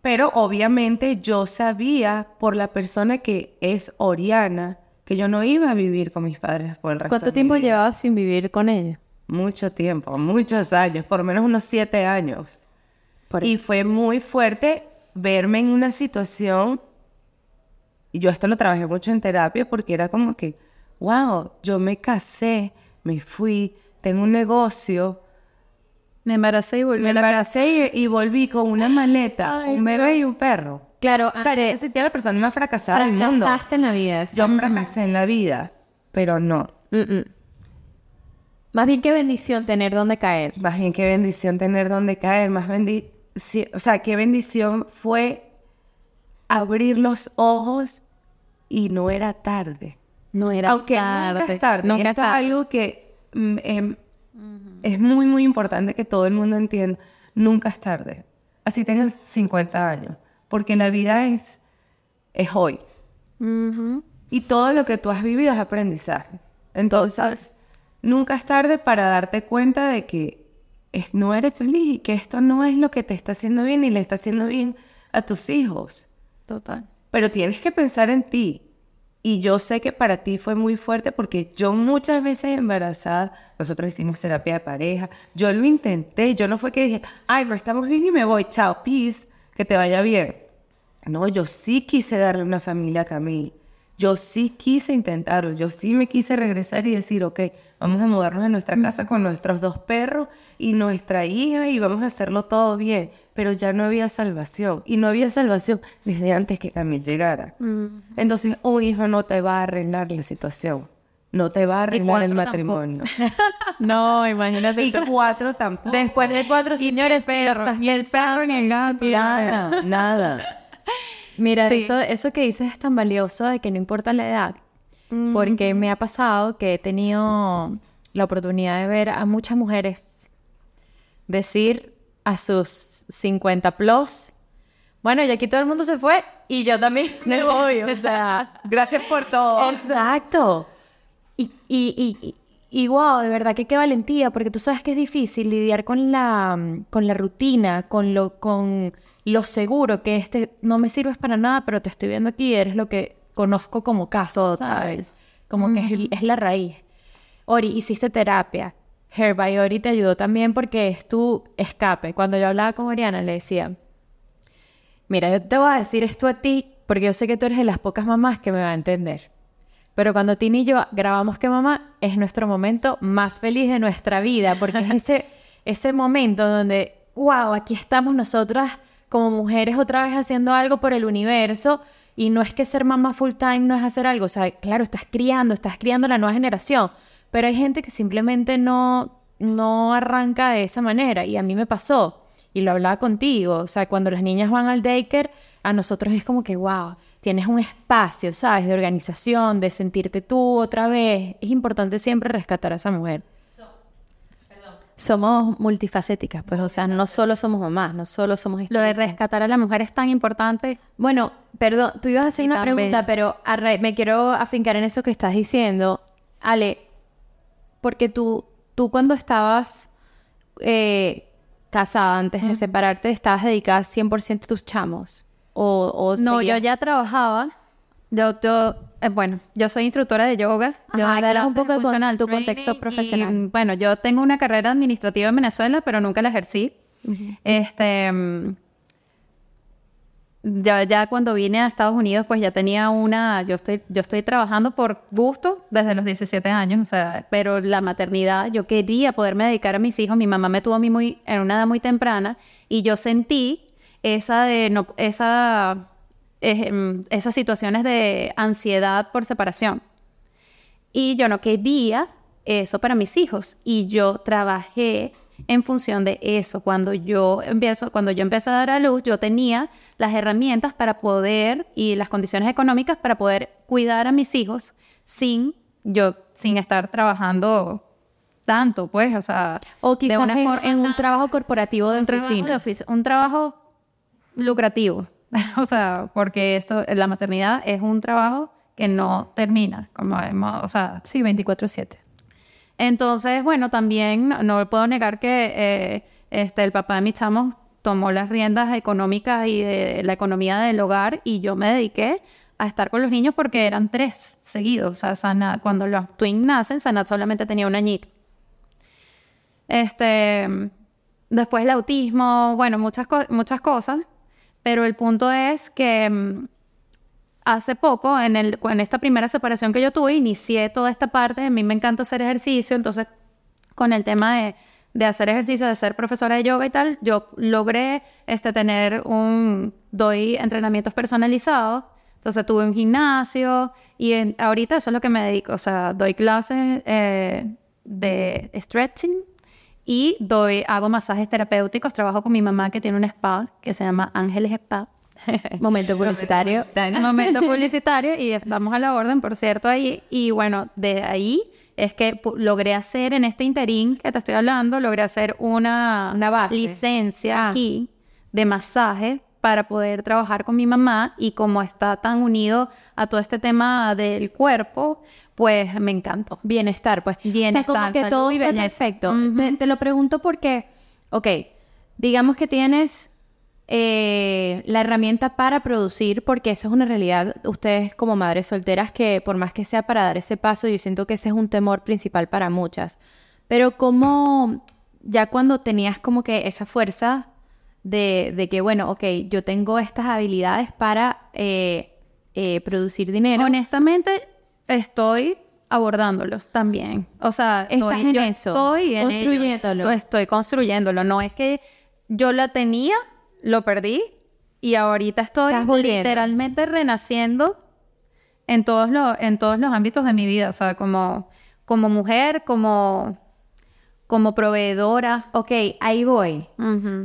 Pero obviamente yo sabía por la persona que es Oriana que yo no iba a vivir con mis padres por el resto ¿Cuánto de mi tiempo vida. llevabas sin vivir con ella? Mucho tiempo, muchos años, por lo menos unos siete años. Por Y fue muy fuerte verme en una situación, y yo esto lo trabajé mucho en terapia porque era como que, wow, yo me casé, me fui, tengo un negocio, Me embaracé y volví me embaracé y, y volví con una maleta, un bebé y un perro. Claro, O sea, yo me sentía la persona más fracasada del mundo. fracasaste en la vida. Yo fracasé en la vida, pero no. Mm-mm. Más bien qué bendición tener donde caer. Más bien qué bendición tener donde caer, más bendición, o sea, qué bendición fue abrir los ojos y no era tarde. No era Aunque tarde. nunca es tarde. Nunca Esto es tarde. es algo que mm, em, es muy, muy importante que todo el mundo entienda, nunca es tarde. Así tengas 50 años, porque la vida es, es hoy. Y todo lo que tú has vivido es aprendizaje. Entonces, nunca es tarde para darte cuenta de que es- no eres feliz y que esto no es lo que te está haciendo bien y le está haciendo bien a tus hijos. Total. Pero tienes que pensar en ti. Y yo sé que para ti fue muy fuerte porque yo muchas veces embarazada, nosotros hicimos terapia de pareja, yo lo intenté, yo no fue que dije, ay, no estamos bien y me voy, chao, peace, que te vaya bien. No, yo sí quise darle una familia a Camille. Yo sí quise intentarlo, yo sí me quise regresar y decir, ok, vamos a mudarnos a nuestra casa con nuestros dos perros y nuestra hija y vamos a hacerlo todo bien. Pero ya no había salvación y no había salvación desde antes que Camille llegara. Entonces, un hijo no te va a arreglar la situación, no te va a arreglar el matrimonio. No, imagínate. y cuatro tampoco. Después de cuatro señores, perros. Ni el perro ni el gato. Nada, nada. Mira, Sí. eso, eso que dices es tan valioso de que no importa la edad. Porque me ha pasado que he tenido la oportunidad de ver a muchas mujeres decir a sus 50 plus, bueno, y aquí todo el mundo se fue y yo también me voy. O sea, Gracias por todo. Exacto. Y, y, y, y, wow, de verdad que qué valentía, porque tú sabes que es difícil lidiar con la, con la rutina, con lo, con lo seguro que este no me sirves para nada, pero te estoy viendo aquí eres lo que conozco como casa, Total. ¿sabes? Como que es, es la raíz. Ori, hiciste terapia. Hair by Ori te ayudó también porque es tu escape. Cuando yo hablaba con Oriana, le decía, Mira, yo te voy a decir esto a ti porque yo sé que tú eres de las pocas mamás que me va a entender. Pero cuando Tini y yo grabamos que mamá es nuestro momento más feliz de nuestra vida, porque es ese, ese momento donde, wow, aquí estamos nosotras como mujeres otra vez haciendo algo por el universo y no es que ser mamá full time no es hacer algo, o sea, claro, estás criando, estás criando la nueva generación, pero hay gente que simplemente no, no arranca de esa manera y a mí me pasó y lo hablaba contigo, o sea, cuando las niñas van al daycare, a nosotros es como que, wow, tienes un espacio, ¿sabes? De organización, de sentirte tú otra vez. Es importante siempre rescatar a esa mujer. Somos multifacéticas, pues, o sea, no solo somos mamás, no solo somos Lo de rescatar a la mujer es tan importante. Bueno, perdón, tú ibas a hacer Y una pregunta, pero me quiero afincar en eso que estás diciendo. Ale, porque tú, tú cuando estabas eh, casada, antes de separarte, estabas dedicada 100% a tus chamos. O, o No, yo ya trabajaba. Yo, yo eh, bueno, yo soy instructora de yoga. Yo Ajá, un poco de con tu contexto y, profesional. bueno, yo tengo una carrera administrativa en Venezuela, pero nunca la ejercí. Este, mm, ya, ya cuando vine a Estados Unidos, pues ya tenía una, yo estoy, yo estoy trabajando por gusto desde los 17 años, o sea, pero la maternidad, yo quería poderme dedicar a mis hijos, mi mamá me tuvo a mí muy, en una edad muy temprana, y yo sentí esa de, no, esa, eh, em, esas situaciones de ansiedad por separación. Y yo no quería eso para mis hijos. Y yo trabajé en función de eso. Cuando yo empiezo, cuando yo empecé a dar a luz, yo tenía las herramientas para poder y las condiciones económicas para poder cuidar a mis hijos sin yo, sin estar trabajando tanto, pues, o sea, O de quizás una en, un trabajo corporativo de un trabajo, de oficina. ofici- un trabajo lucrativo. o sea, porque esto, la maternidad es un trabajo que no termina, como hemos, o sea, Sí, 24/7. entonces, bueno, también no, no puedo negar que eh, este, el papá de mis chamos tomó las riendas económicas y de la economía del hogar y yo me dediqué a estar con los niños porque eran tres seguidos. O sea, Sana- cuando los twins nacen, Sanat solamente tenía un añito. Este, después el autismo, bueno, muchas, co- muchas cosas, pero el punto es que mm, hace poco, en, el, en esta primera separación que yo tuve, inicié toda esta parte. A mí me encanta hacer ejercicio, entonces con el tema de, hacer ejercicio, de ser profesora de yoga y tal, yo logré este, tener un, doy entrenamientos personalizados. Entonces tuve un gimnasio y ahorita eso es lo que me dedico. O sea, doy clases eh, de stretching y doy, hago masajes terapéuticos. Trabajo con mi mamá que tiene un spa que se llama Ángeles Spa. Momento publicitario. Momento publicitario y estamos a la orden, por cierto, ahí. Y bueno, de ahí es que logré hacer en este interín que te estoy hablando, logré hacer una, licencia Ah. aquí de masaje para poder trabajar con mi mamá y como está tan unido a todo este tema del cuerpo, pues me encantó. Bienestar, pues. o sea, Bienestar, como que todo y fue perfecto. Te lo pregunto porque, ok, digamos que tienes eh, la herramienta para producir, porque eso es una realidad. Ustedes como madres solteras, que por más que sea para dar ese paso, yo siento que ese es un temor principal para muchas. Pero como ya cuando tenías como que esa fuerza de, de que, bueno, ok, yo tengo estas habilidades para eh, eh, producir dinero. Honestamente, estoy abordándolo también. O sea, Estás estoy, en yo eso, estoy en ello. construyéndolo. Estoy construyéndolo. No es que yo la tenía, lo perdí y ahorita estoy literalmente renaciendo en todos los en todos los ámbitos de mi vida, o sea, como como mujer, como como proveedora. Ok, ahí voy.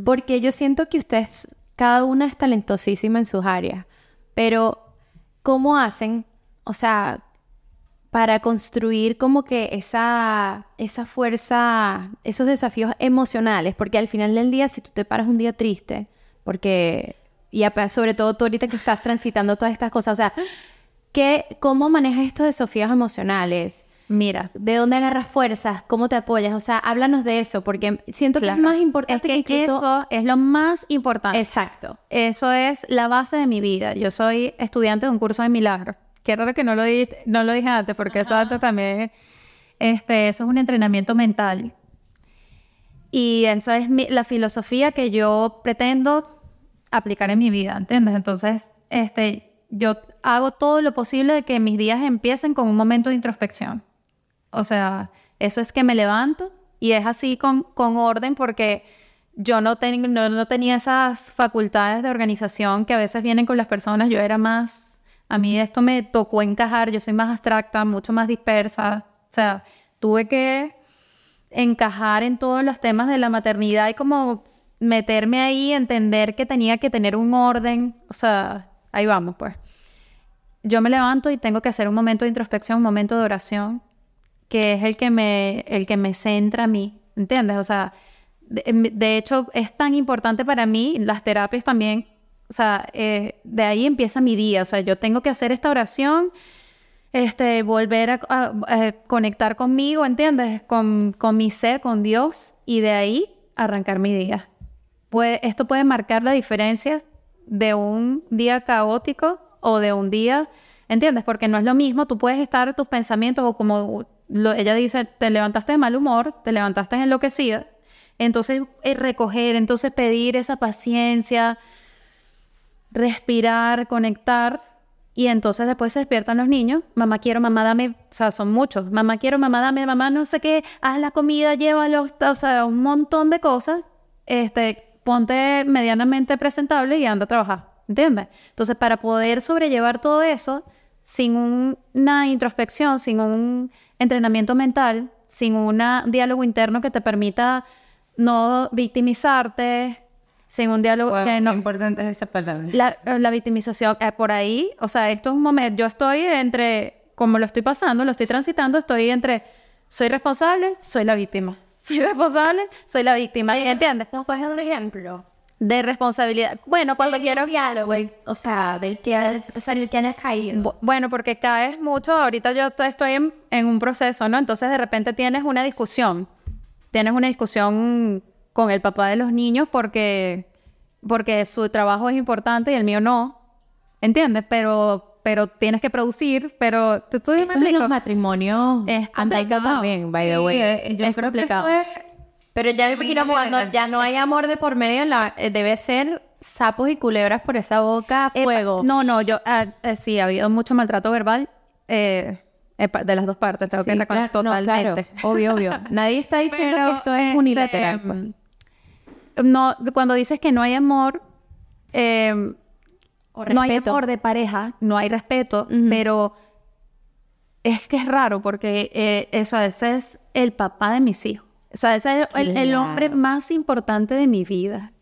Porque yo siento que ustedes, cada una es talentosísima en sus áreas, pero ¿cómo hacen? O sea, para construir como que esa, esa fuerza, esos desafíos emocionales, porque al final del día, si tú te paras un día triste, porque, y sobre todo tú ahorita que estás transitando todas estas cosas, o sea, ¿qué, ¿cómo manejas estos desafíos emocionales? Mira, ¿De dónde agarras fuerzas? ¿Cómo te apoyas? O sea, háblanos de eso, porque siento que es más es importante que que incluso... eso es lo más importante. Exacto. Eso es la base de mi vida. Yo soy estudiante de un curso de milagros. Qué raro que no lo, di- no lo dije antes, porque eso antes también, este, eso es un entrenamiento mental. Y eso es mi- la filosofía que yo pretendo aplicar en mi vida, ¿entiendes? Entonces, este, yo hago todo lo posible de que mis días empiecen con un momento de introspección. O sea, eso es que me levanto y es así con, con orden porque yo no, ten- no, no tenía esas facultades de organización que a veces vienen con las personas. Yo era más, a mí esto me tocó encajar, yo soy más abstracta, mucho más dispersa. O sea, tuve que encajar en todos los temas de la maternidad y como meterme ahí, entender que tenía que tener un orden. O sea, ahí vamos pues. Yo me levanto y tengo que hacer un momento de introspección, un momento de oración que es el que me, el que me centra a mí, ¿entiendes? O sea, de, de hecho es tan importante para mí, las terapias también, o sea, eh, de ahí empieza mi día, o sea, yo tengo que hacer esta oración, este, volver a, conectar conmigo, ¿entiendes? Con, con mi ser, con Dios, y de ahí arrancar mi día. Puede, esto puede marcar la diferencia de un día caótico o de un día, ¿entiendes? Porque no es lo mismo, tú puedes estar tus pensamientos o como ella dice, te levantaste de mal humor, te levantaste enloquecida, entonces eh, recoger, entonces pedir esa paciencia, respirar, conectar. Y entonces después se despiertan los niños, mamá quiero, mamá dame, o sea, son muchos, mamá quiero, mamá dame, mamá no sé qué, haz la comida, llévalo, o sea, un montón de cosas, este, ponte medianamente presentable y anda a trabajar, ¿entiendes? Entonces, para poder sobrellevar todo eso, sin un- una introspección, sin un entrenamiento mental, sin un diálogo interno que te permita no victimizarte, sin un diálogo Wow, que no, importante es esa palabra. la, la victimización, eh, por ahí, o sea, esto es un momento, yo estoy entre, como lo estoy pasando, lo estoy transitando, estoy entre, soy responsable, soy la víctima. Soy responsable, soy la víctima, ¿entiendes? ¿Nos puedes dar un ejemplo? De responsabilidad. Bueno, cuando quiero... diálogo, o sea, del que has, o sea, del que has caído. Bu- Bueno, porque caes mucho, ahorita yo estoy en, en un proceso, ¿no? Entonces de repente tienes una discusión, tienes una discusión con el papá de los niños porque, porque su trabajo es importante y el mío no, ¿entiendes? Pero, pero tienes que producir, pero tú, tú Esto es los matrimonios Es también, by the way. Sí, eh, yo es creo que esto es Pero ya me imagino cuando ya no hay amor de por medio, la- eh, debe ser sapos y culebras por esa boca, fuego. no, no, yo, ah, eh, sí, ha habido mucho maltrato verbal eh, de las dos partes, tengo Sí, que reconocer claro, no, totalmente. claro, obvio, obvio. Nadie está diciendo Pero, que esto es este, unilateral. No, cuando dices que no hay amor, eh, O no hay amor de pareja, no hay respeto, pero es que es raro porque eh, eso, ese es el papá de mis hijos. O sea, ese es el, el hombre más importante de mi vida.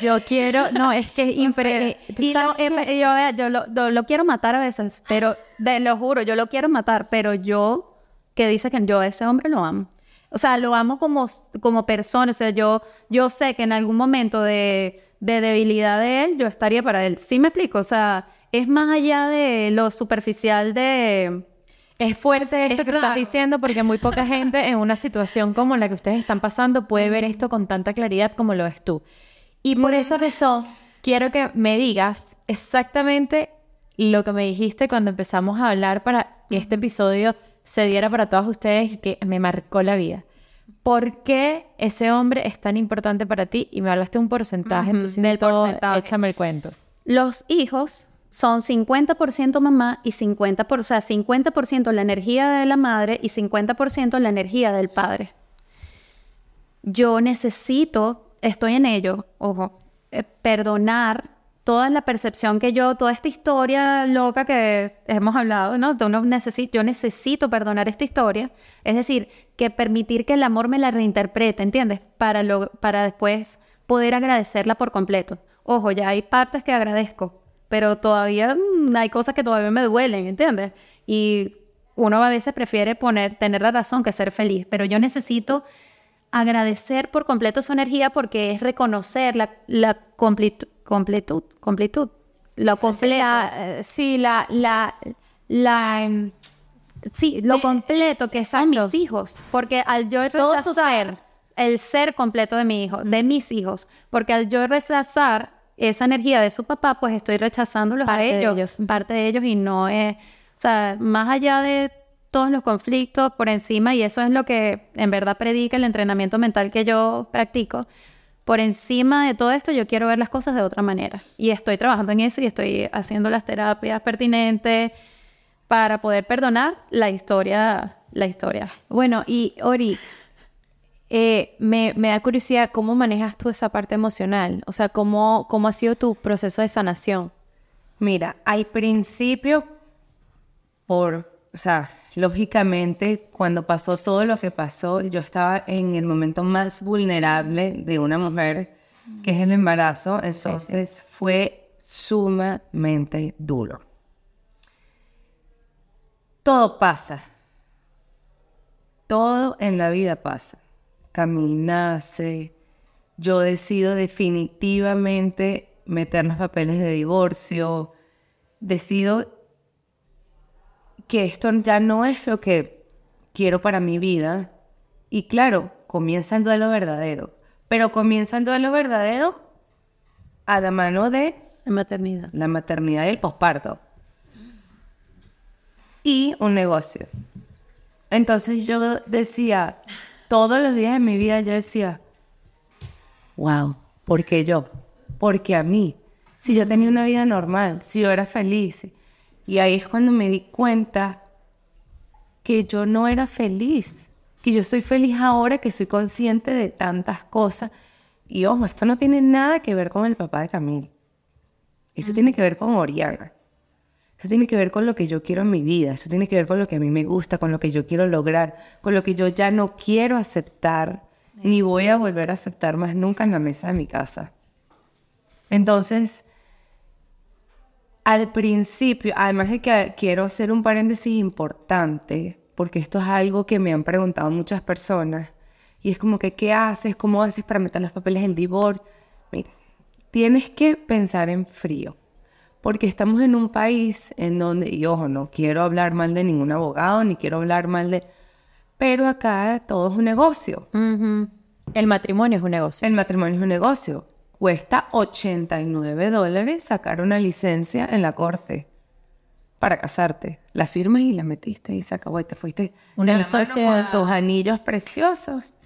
Yo quiero, no, es que es impre- eh, tú Y no, sabes que- eh, yo, yo lo, lo- lo quiero matar a veces, pero te lo juro, yo lo quiero matar, pero yo que dice que yo a ese hombre lo amo. O sea, lo amo como, como persona. O sea, yo, yo sé que en algún momento de, de debilidad de él, yo estaría para él. ¿Sí me explico? O sea, es más allá de lo superficial de... Es fuerte esto Es que estás raro. diciendo porque muy poca gente en una situación como la que ustedes están pasando puede ver esto con tanta claridad como lo ves tú. Y por esa razón quiero que me digas exactamente lo que me dijiste cuando empezamos a hablar para este episodio se diera para todos ustedes y que me marcó la vida. ¿Por qué ese hombre es tan importante para ti? Y me hablaste un porcentaje, Ujú, entonces del todo, porcentaje. échame el cuento. Los hijos son 50% mamá y 50%, o sea, 50% la energía de la madre y 50% la energía del padre. Yo necesito, estoy en ello, ojo, eh, perdonar toda la percepción que yo, toda esta historia loca que hemos hablado, ¿no? Uno necesi- yo necesito perdonar esta historia, es decir, que permitir que el amor me la reinterprete, ¿entiendes? Para, lo, para después poder agradecerla por completo. Ojo, ya hay partes que agradezco, pero todavía mm, hay cosas que todavía me duelen, ¿entiendes? Y uno a veces prefiere poner, tener la razón que ser feliz, pero yo necesito agradecer por completo su energía porque es reconocer la, la completud, completud, lo completo. La, eh, sí, la, la, la, em, Sí, lo Eh, completo que son mis hijos. Porque al yo Todo rechazar su ser. el ser completo de mi hijo, de mis hijos, porque al yo rechazar esa energía de su papá, pues estoy rechazándolos Parte a de ellos. parte de ellos y no es, o sea, más allá de todos los conflictos por encima, y eso es lo que en verdad predica el entrenamiento mental que yo practico, por encima de todo esto yo quiero ver las cosas de otra manera. Y estoy trabajando en eso y estoy haciendo las terapias pertinentes para poder perdonar la historia, la historia. Bueno, y Ori, eh, me, me da curiosidad cómo manejas tú esa parte emocional, o sea, cómo, cómo ha sido tu proceso de sanación. Mira, al principio, por, o sea, lógicamente, cuando pasó todo lo que pasó, yo estaba en el momento más vulnerable de una mujer, que es el embarazo, entonces fue sumamente duro. Todo pasa. Todo en la vida pasa. Caminase. Yo decido definitivamente meter los papeles de divorcio. Decido que esto ya no es lo que quiero para mi vida. Y claro, comienza el duelo verdadero. Pero comienza el duelo verdadero a la mano de En maternidad. la maternidad y el posparto. Y un negocio. Entonces yo decía, todos los días de mi vida yo decía, wow, ¿por qué yo? Porque a mí. Si yo tenía una vida normal, si yo era feliz. Y ahí es cuando me di cuenta que yo no era feliz, que yo soy feliz ahora que soy consciente de tantas cosas. Y ojo, esto no tiene nada que ver con el papá de Camille. Eso tiene que ver con Oriana. Eso tiene que ver con lo que yo quiero en mi vida. Eso tiene que ver con lo que a mí me gusta, con lo que yo quiero lograr, con lo que yo ya no quiero aceptar, ni voy a volver a aceptar más nunca en la mesa de mi casa. Entonces, al principio, además de que quiero hacer un paréntesis importante, porque esto es algo que me han preguntado muchas personas, y es como que, ¿qué haces? ¿Cómo haces para meter los papeles del divorcio? Mira, tienes que pensar en frío, porque estamos en un país en donde, y ojo, no quiero hablar mal de ningún abogado, ni quiero hablar mal de... Pero acá todo es un negocio. El matrimonio es un negocio. El matrimonio es un negocio. Cuesta 89 dólares sacar una licencia en la corte para casarte. La firmas y la metiste y se acabó y te fuiste Una de mano sociedad. con tus anillos preciosos.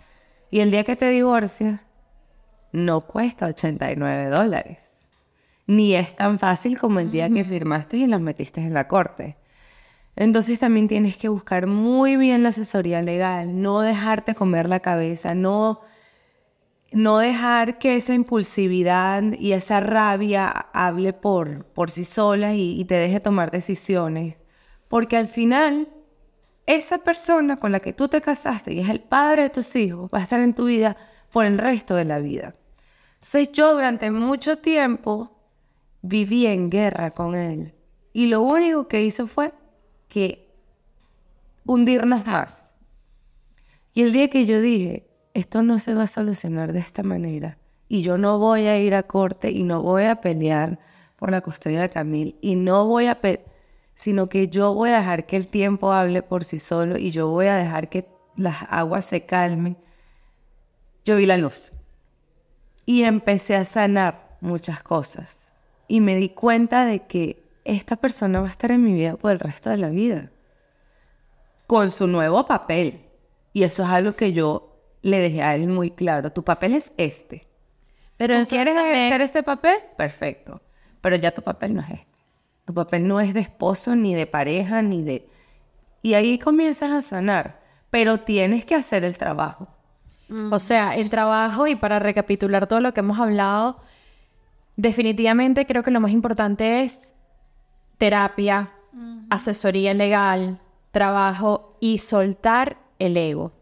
Y el día que te divorcias, no cuesta 89 dólares. Ni es tan fácil como el día que firmaste y los metiste en la corte. Entonces también tienes que buscar muy bien la asesoría legal, no dejarte comer la cabeza, no, no dejar que esa impulsividad y esa rabia hable por, por sí sola y, y te deje tomar decisiones. Porque al final, esa persona con la que tú te casaste y es el padre de tus hijos va a estar en tu vida por el resto de la vida. Entonces yo durante mucho tiempo viví en guerra con él. Y lo único que hizo fue que hundirnos más. Y el día que yo dije, esto no se va a solucionar de esta manera, y yo no voy a ir a corte y no voy a pelear por la custodia de Camil, y no voy a sino que yo voy a dejar que el tiempo hable por sí solo y yo voy a dejar que las aguas se calmen. Yo vi la luz y empecé a sanar muchas cosas y me di cuenta de que esta persona va a estar en mi vida por el resto de la vida con su nuevo papel. Y eso es algo que yo le dejé a él muy claro. Tu papel es este. Pero ¿Tú quieres también- ejercer este papel? Perfecto. Pero ya tu papel no es este. Tu papel no es de esposo, ni de pareja, ni de... Y ahí comienzas a sanar. Pero tienes que hacer el trabajo. O sea, el trabajo, y para recapitular todo lo que hemos hablado, definitivamente creo que lo más importante es terapia, asesoría legal, trabajo y soltar el ego.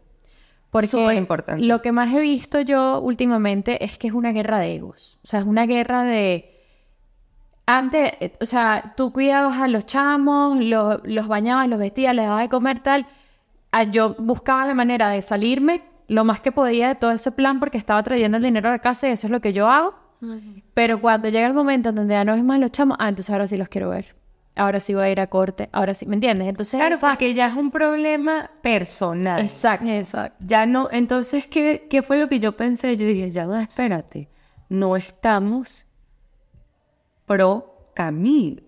Porque lo que más he visto yo últimamente es que es una guerra de egos. O sea, es una guerra de... Antes, o sea, tú cuidabas a los chamos, lo- los bañabas, los vestías, les dabas de comer tal. Ah, Yo buscaba la manera de salirme lo más que podía de todo ese plan porque estaba trayendo el dinero a la casa y eso es lo que yo hago. Pero cuando llega el momento en donde ya no ves más los chamos, ah, entonces ahora sí los quiero ver. Ahora sí voy a ir a corte, ahora sí, ¿me entiendes? Entonces, Claro, esa- porque ya es un problema personal. Exacto. Exacto. Ya no, entonces, ¿qué, ¿qué fue lo que yo pensé? Yo dije, ya va, espérate, no estamos pro Camil.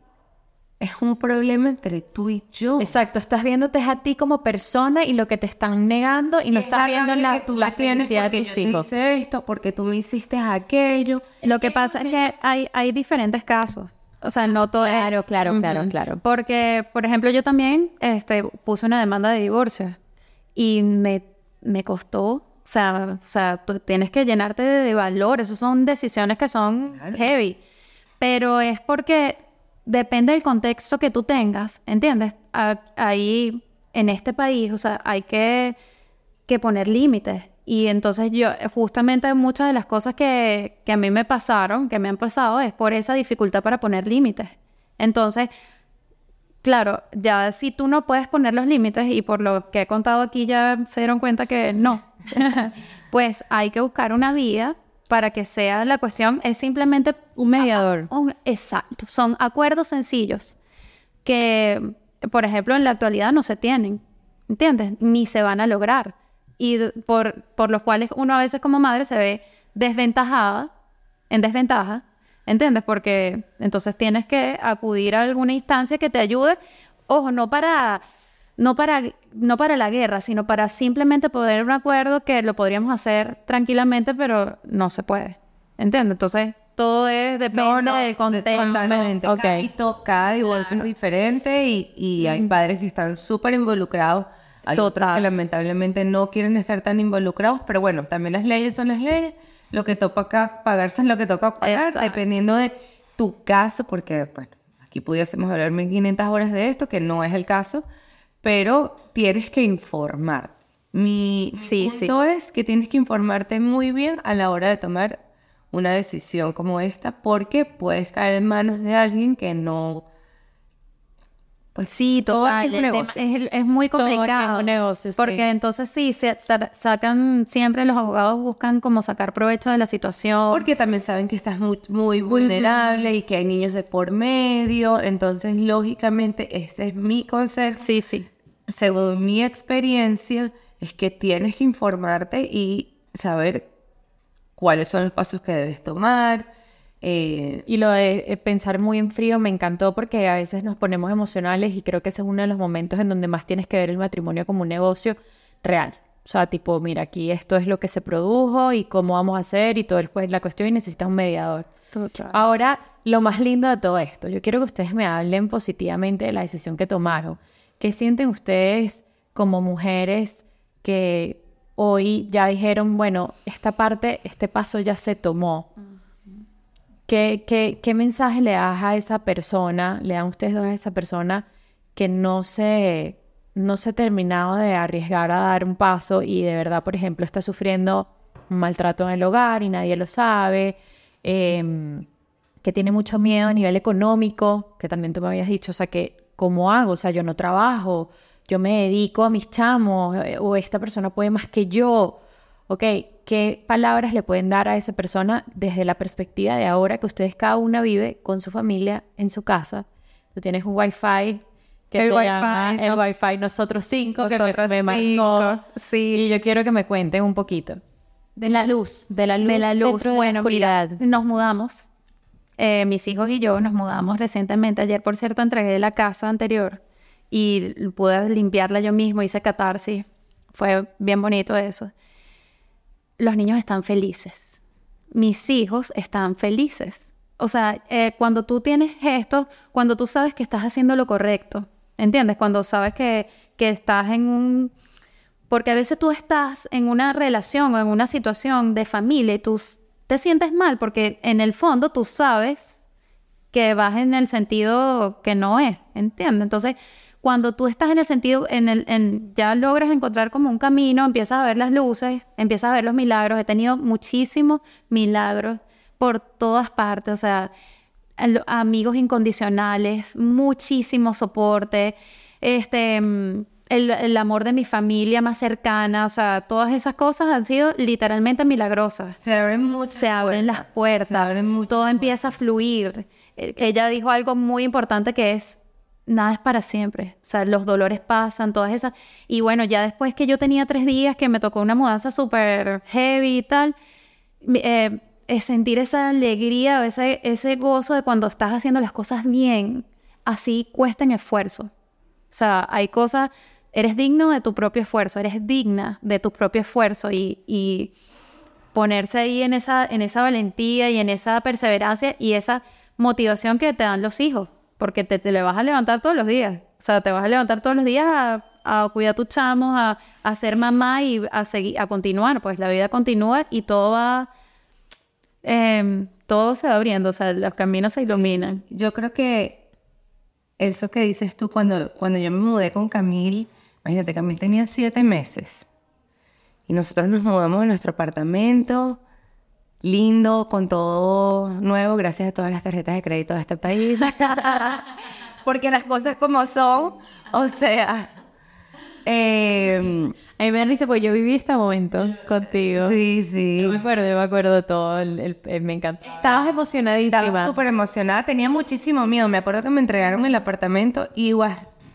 Es un problema entre tú y yo. Exacto, estás viéndote a ti como persona y lo que te están negando y no es estás la viendo la, que tú la felicidad de porque tus yo te hijos. hice esto, porque tú me hiciste aquello. Lo que pasa es que hay, hay diferentes casos. O sea, no todo es- Claro, claro, claro, Ujú. claro. Porque, por ejemplo, yo también este, puse una demanda de divorcio y me, me costó, o sea, o sea, tú tienes que llenarte de, de valor, esas son decisiones que son Claro. heavy, pero es porque depende del contexto que tú tengas, ¿entiendes? A- Ahí, en este país, o sea, hay que, que poner límites. Y entonces yo, justamente muchas de las cosas que, que a mí me pasaron, que me han pasado, es por esa dificultad para poner límites. Entonces, claro, ya si tú no puedes poner los límites, y por lo que he contado aquí ya se dieron cuenta que no, pues hay que buscar una vía para que sea la cuestión, es simplemente Un mediador. un- exacto, son acuerdos sencillos que, por ejemplo, en la actualidad no se tienen, ¿entiendes? Ni se van a lograr. Y por, por los cuales uno a veces como madre se ve desventajada, en desventaja, ¿entiendes? Porque entonces tienes que acudir a alguna instancia que te ayude, ojo, no para, no para, no para la guerra, sino para simplemente poder un acuerdo que lo podríamos hacer tranquilamente, pero no se puede, ¿entiendes? Entonces todo es depende del contexto. Totalmente. Ok. Cada, cada divorcio es diferente y, y hay padres que están súper involucrados. Hay Total. que lamentablemente no quieren estar tan involucrados, pero bueno, también las leyes son las leyes. Lo que toca pagarse es lo que toca pagar, Exacto. dependiendo de tu caso, porque, bueno, aquí pudiésemos hablar 1500 horas de esto, que no es el caso, pero tienes que informar. Mi Sí, sí. punto es que tienes que informarte muy bien a la hora de tomar una decisión como esta, porque puedes caer en manos de alguien que no... Pues Sí, todo es un negocio. Es, es muy Todo aquí es un complicado. negocio, sí. Porque entonces sí, se, sa- sacan, siempre los abogados buscan como sacar provecho de la situación. Porque también saben que estás muy, muy vulnerable y que hay niños de por medio. Entonces, lógicamente, ese es mi consejo. Sí, sí. Según mi experiencia, es que tienes que informarte y saber cuáles son los pasos que debes tomar. Eh, Y lo de eh, pensar muy en frío me encantó porque a veces nos ponemos emocionales y creo que ese es uno de los momentos en donde más tienes que ver el matrimonio como un negocio real. O sea, tipo, mira, aquí esto es lo que se produjo y cómo vamos a hacer y todo el, pues, la cuestión y necesitas un mediador. Ahora, lo más lindo de todo esto, yo quiero que ustedes me hablen positivamente de la decisión que tomaron. ¿Qué sienten ustedes como mujeres que hoy ya dijeron, bueno, esta parte, este paso ya se tomó? ¿Qué, qué, qué mensaje le das a esa persona, le dan ustedes dos a esa persona que no se, no se ha terminado de arriesgar a dar un paso y de verdad, por ejemplo, está sufriendo un maltrato en el hogar y nadie lo sabe, em, que tiene mucho miedo a nivel económico, que también tú me habías dicho, o sea, que ¿cómo hago? O sea, yo no trabajo, yo me dedico a mis chamos eh, o esta persona puede más que yo. Ok, ¿qué palabras le pueden dar a esa persona desde la perspectiva de ahora que ustedes cada una vive con su familia en su casa? Tú tienes un wifi que El se wifi, llama el ¿no? wifi nosotros cinco que me- Nosotros me, marcó. cinco, sí. Y yo quiero que me cuenten un poquito. De la luz, de la luz, de la luz. dentro de la Bueno, mira, oscuridad. nos mudamos. Eh, mis hijos y yo nos mudamos recientemente. Ayer, por cierto, entregué la casa anterior y pude limpiarla yo mismo, hice catarsis. Fue bien bonito eso. Los niños están felices. Mis hijos están felices. O sea, eh, cuando tú tienes esto, cuando tú sabes que estás haciendo lo correcto, ¿entiendes? Cuando sabes que, que estás en un porque a veces tú estás en una relación o en una situación de familia y tú te sientes mal porque en el fondo tú sabes que vas en el sentido que no es, ¿entiendes? Entonces, cuando tú estás en el sentido, en el, en, ya logras encontrar como un camino, empiezas a ver las luces, empiezas a ver los milagros. He tenido muchísimos milagros por todas partes, o sea, amigos incondicionales, muchísimo soporte, este, mm, el, el amor de mi familia más cercana, o sea, todas esas cosas han sido literalmente milagrosas. Se abren muchas Se abren las puertas, Se abren todo empieza a fluir. Eh, Ella dijo algo muy importante que es, nada es para siempre, o sea, los dolores pasan, todas esas. Y bueno, ya después que yo tenía tres días, que me tocó una mudanza súper heavy y tal, eh, sentir esa alegría o ese, ese gozo de cuando estás haciendo las cosas bien, así cuesten esfuerzo. O sea, hay cosas, eres digno de tu propio esfuerzo, eres digna de tu propio esfuerzo y, y ponerse ahí esa, en esa valentía y en esa perseverancia y esa motivación que te dan los hijos, porque te, te le vas a levantar todos los días. O sea, te vas a levantar todos los días a, a cuidar a tus chamos, a, a ser mamá y a seguir, a continuar. Pues la vida continúa y todo va, em, todo se va abriendo, o sea, los caminos se iluminan. Yo creo que eso que dices tú, cuando, cuando yo me mudé con Camil, imagínate, Camil tenía siete meses. Y nosotros nos mudamos a nuestro apartamento, lindo, con todo nuevo, gracias a todas las tarjetas de crédito de este país. Porque las cosas como son, o sea... eh, A mí me risa porque yo viví este momento contigo. sí, Yo sí. me acuerdo, yo me acuerdo todo, el- el- el- me encanta. Estabas emocionadísima. Estaba súper emocionada, tenía muchísimo miedo. Me acuerdo que me entregaron el apartamento y,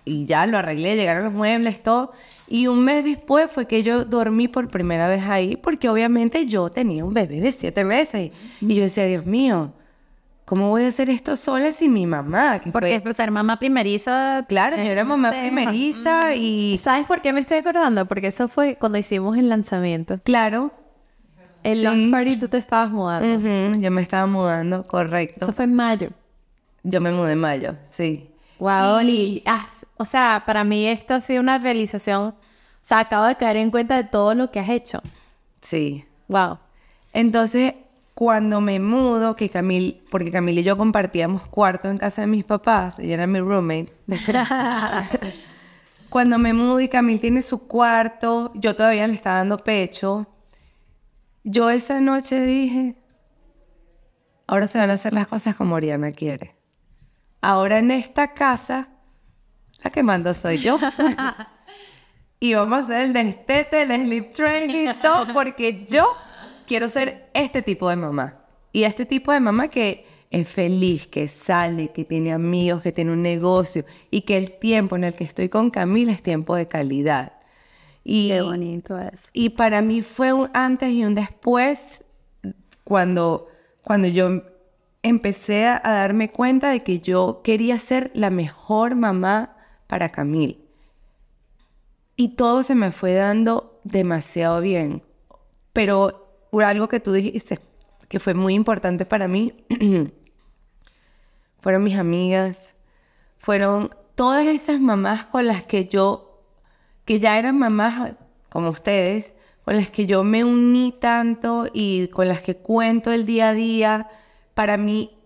y ya lo arreglé, llegaron los muebles, todo. Y un mes después fue que yo dormí por primera vez ahí, porque obviamente yo tenía un bebé de siete meses. Y yo decía, Dios mío, ¿cómo voy a hacer esto sola sin mi mamá? Que Porque fue- ser mamá primeriza... claro, yo era mamá tema. primeriza y ¿Sabes por qué me estoy acordando? Porque eso fue cuando hicimos el lanzamiento. claro, El launch party tú te estabas mudando. yo me estaba mudando, correcto. Eso fue en mayo. Yo me mudé en mayo, sí. Wow, Oli. Ah, o sea, para mí esto ha sido una realización. O sea, acabo de caer en cuenta de todo lo que has hecho. Sí. Wow. Entonces, cuando me mudo, que Camil, porque Camil y yo compartíamos cuarto en casa de mis papás, ella era mi roommate. cuando me mudo y Camil tiene su cuarto, yo todavía le estaba dando pecho. Yo esa noche dije, ahora se van a hacer las cosas como Oriana quiere. Ahora en esta casa, la que mando soy yo. y vamos a hacer el destete, el sleep training y todo, porque yo quiero ser este tipo de mamá. Y este tipo de mamá que es feliz, que sale, que tiene amigos, que tiene un negocio y que el tiempo en el que estoy con Camila es tiempo de calidad. Y, Qué bonito eso. y para mí fue un antes y un después cuando, cuando yo empecé a, a darme cuenta de que yo quería ser la mejor mamá para Camil. Y todo se me fue dando demasiado bien. Pero algo que tú dijiste que fue muy importante para mí fueron mis amigas, fueron todas esas mamás con las que yo, que ya eran mamás como ustedes, con las que yo me uní tanto y con las que cuento el día a día. Para mí,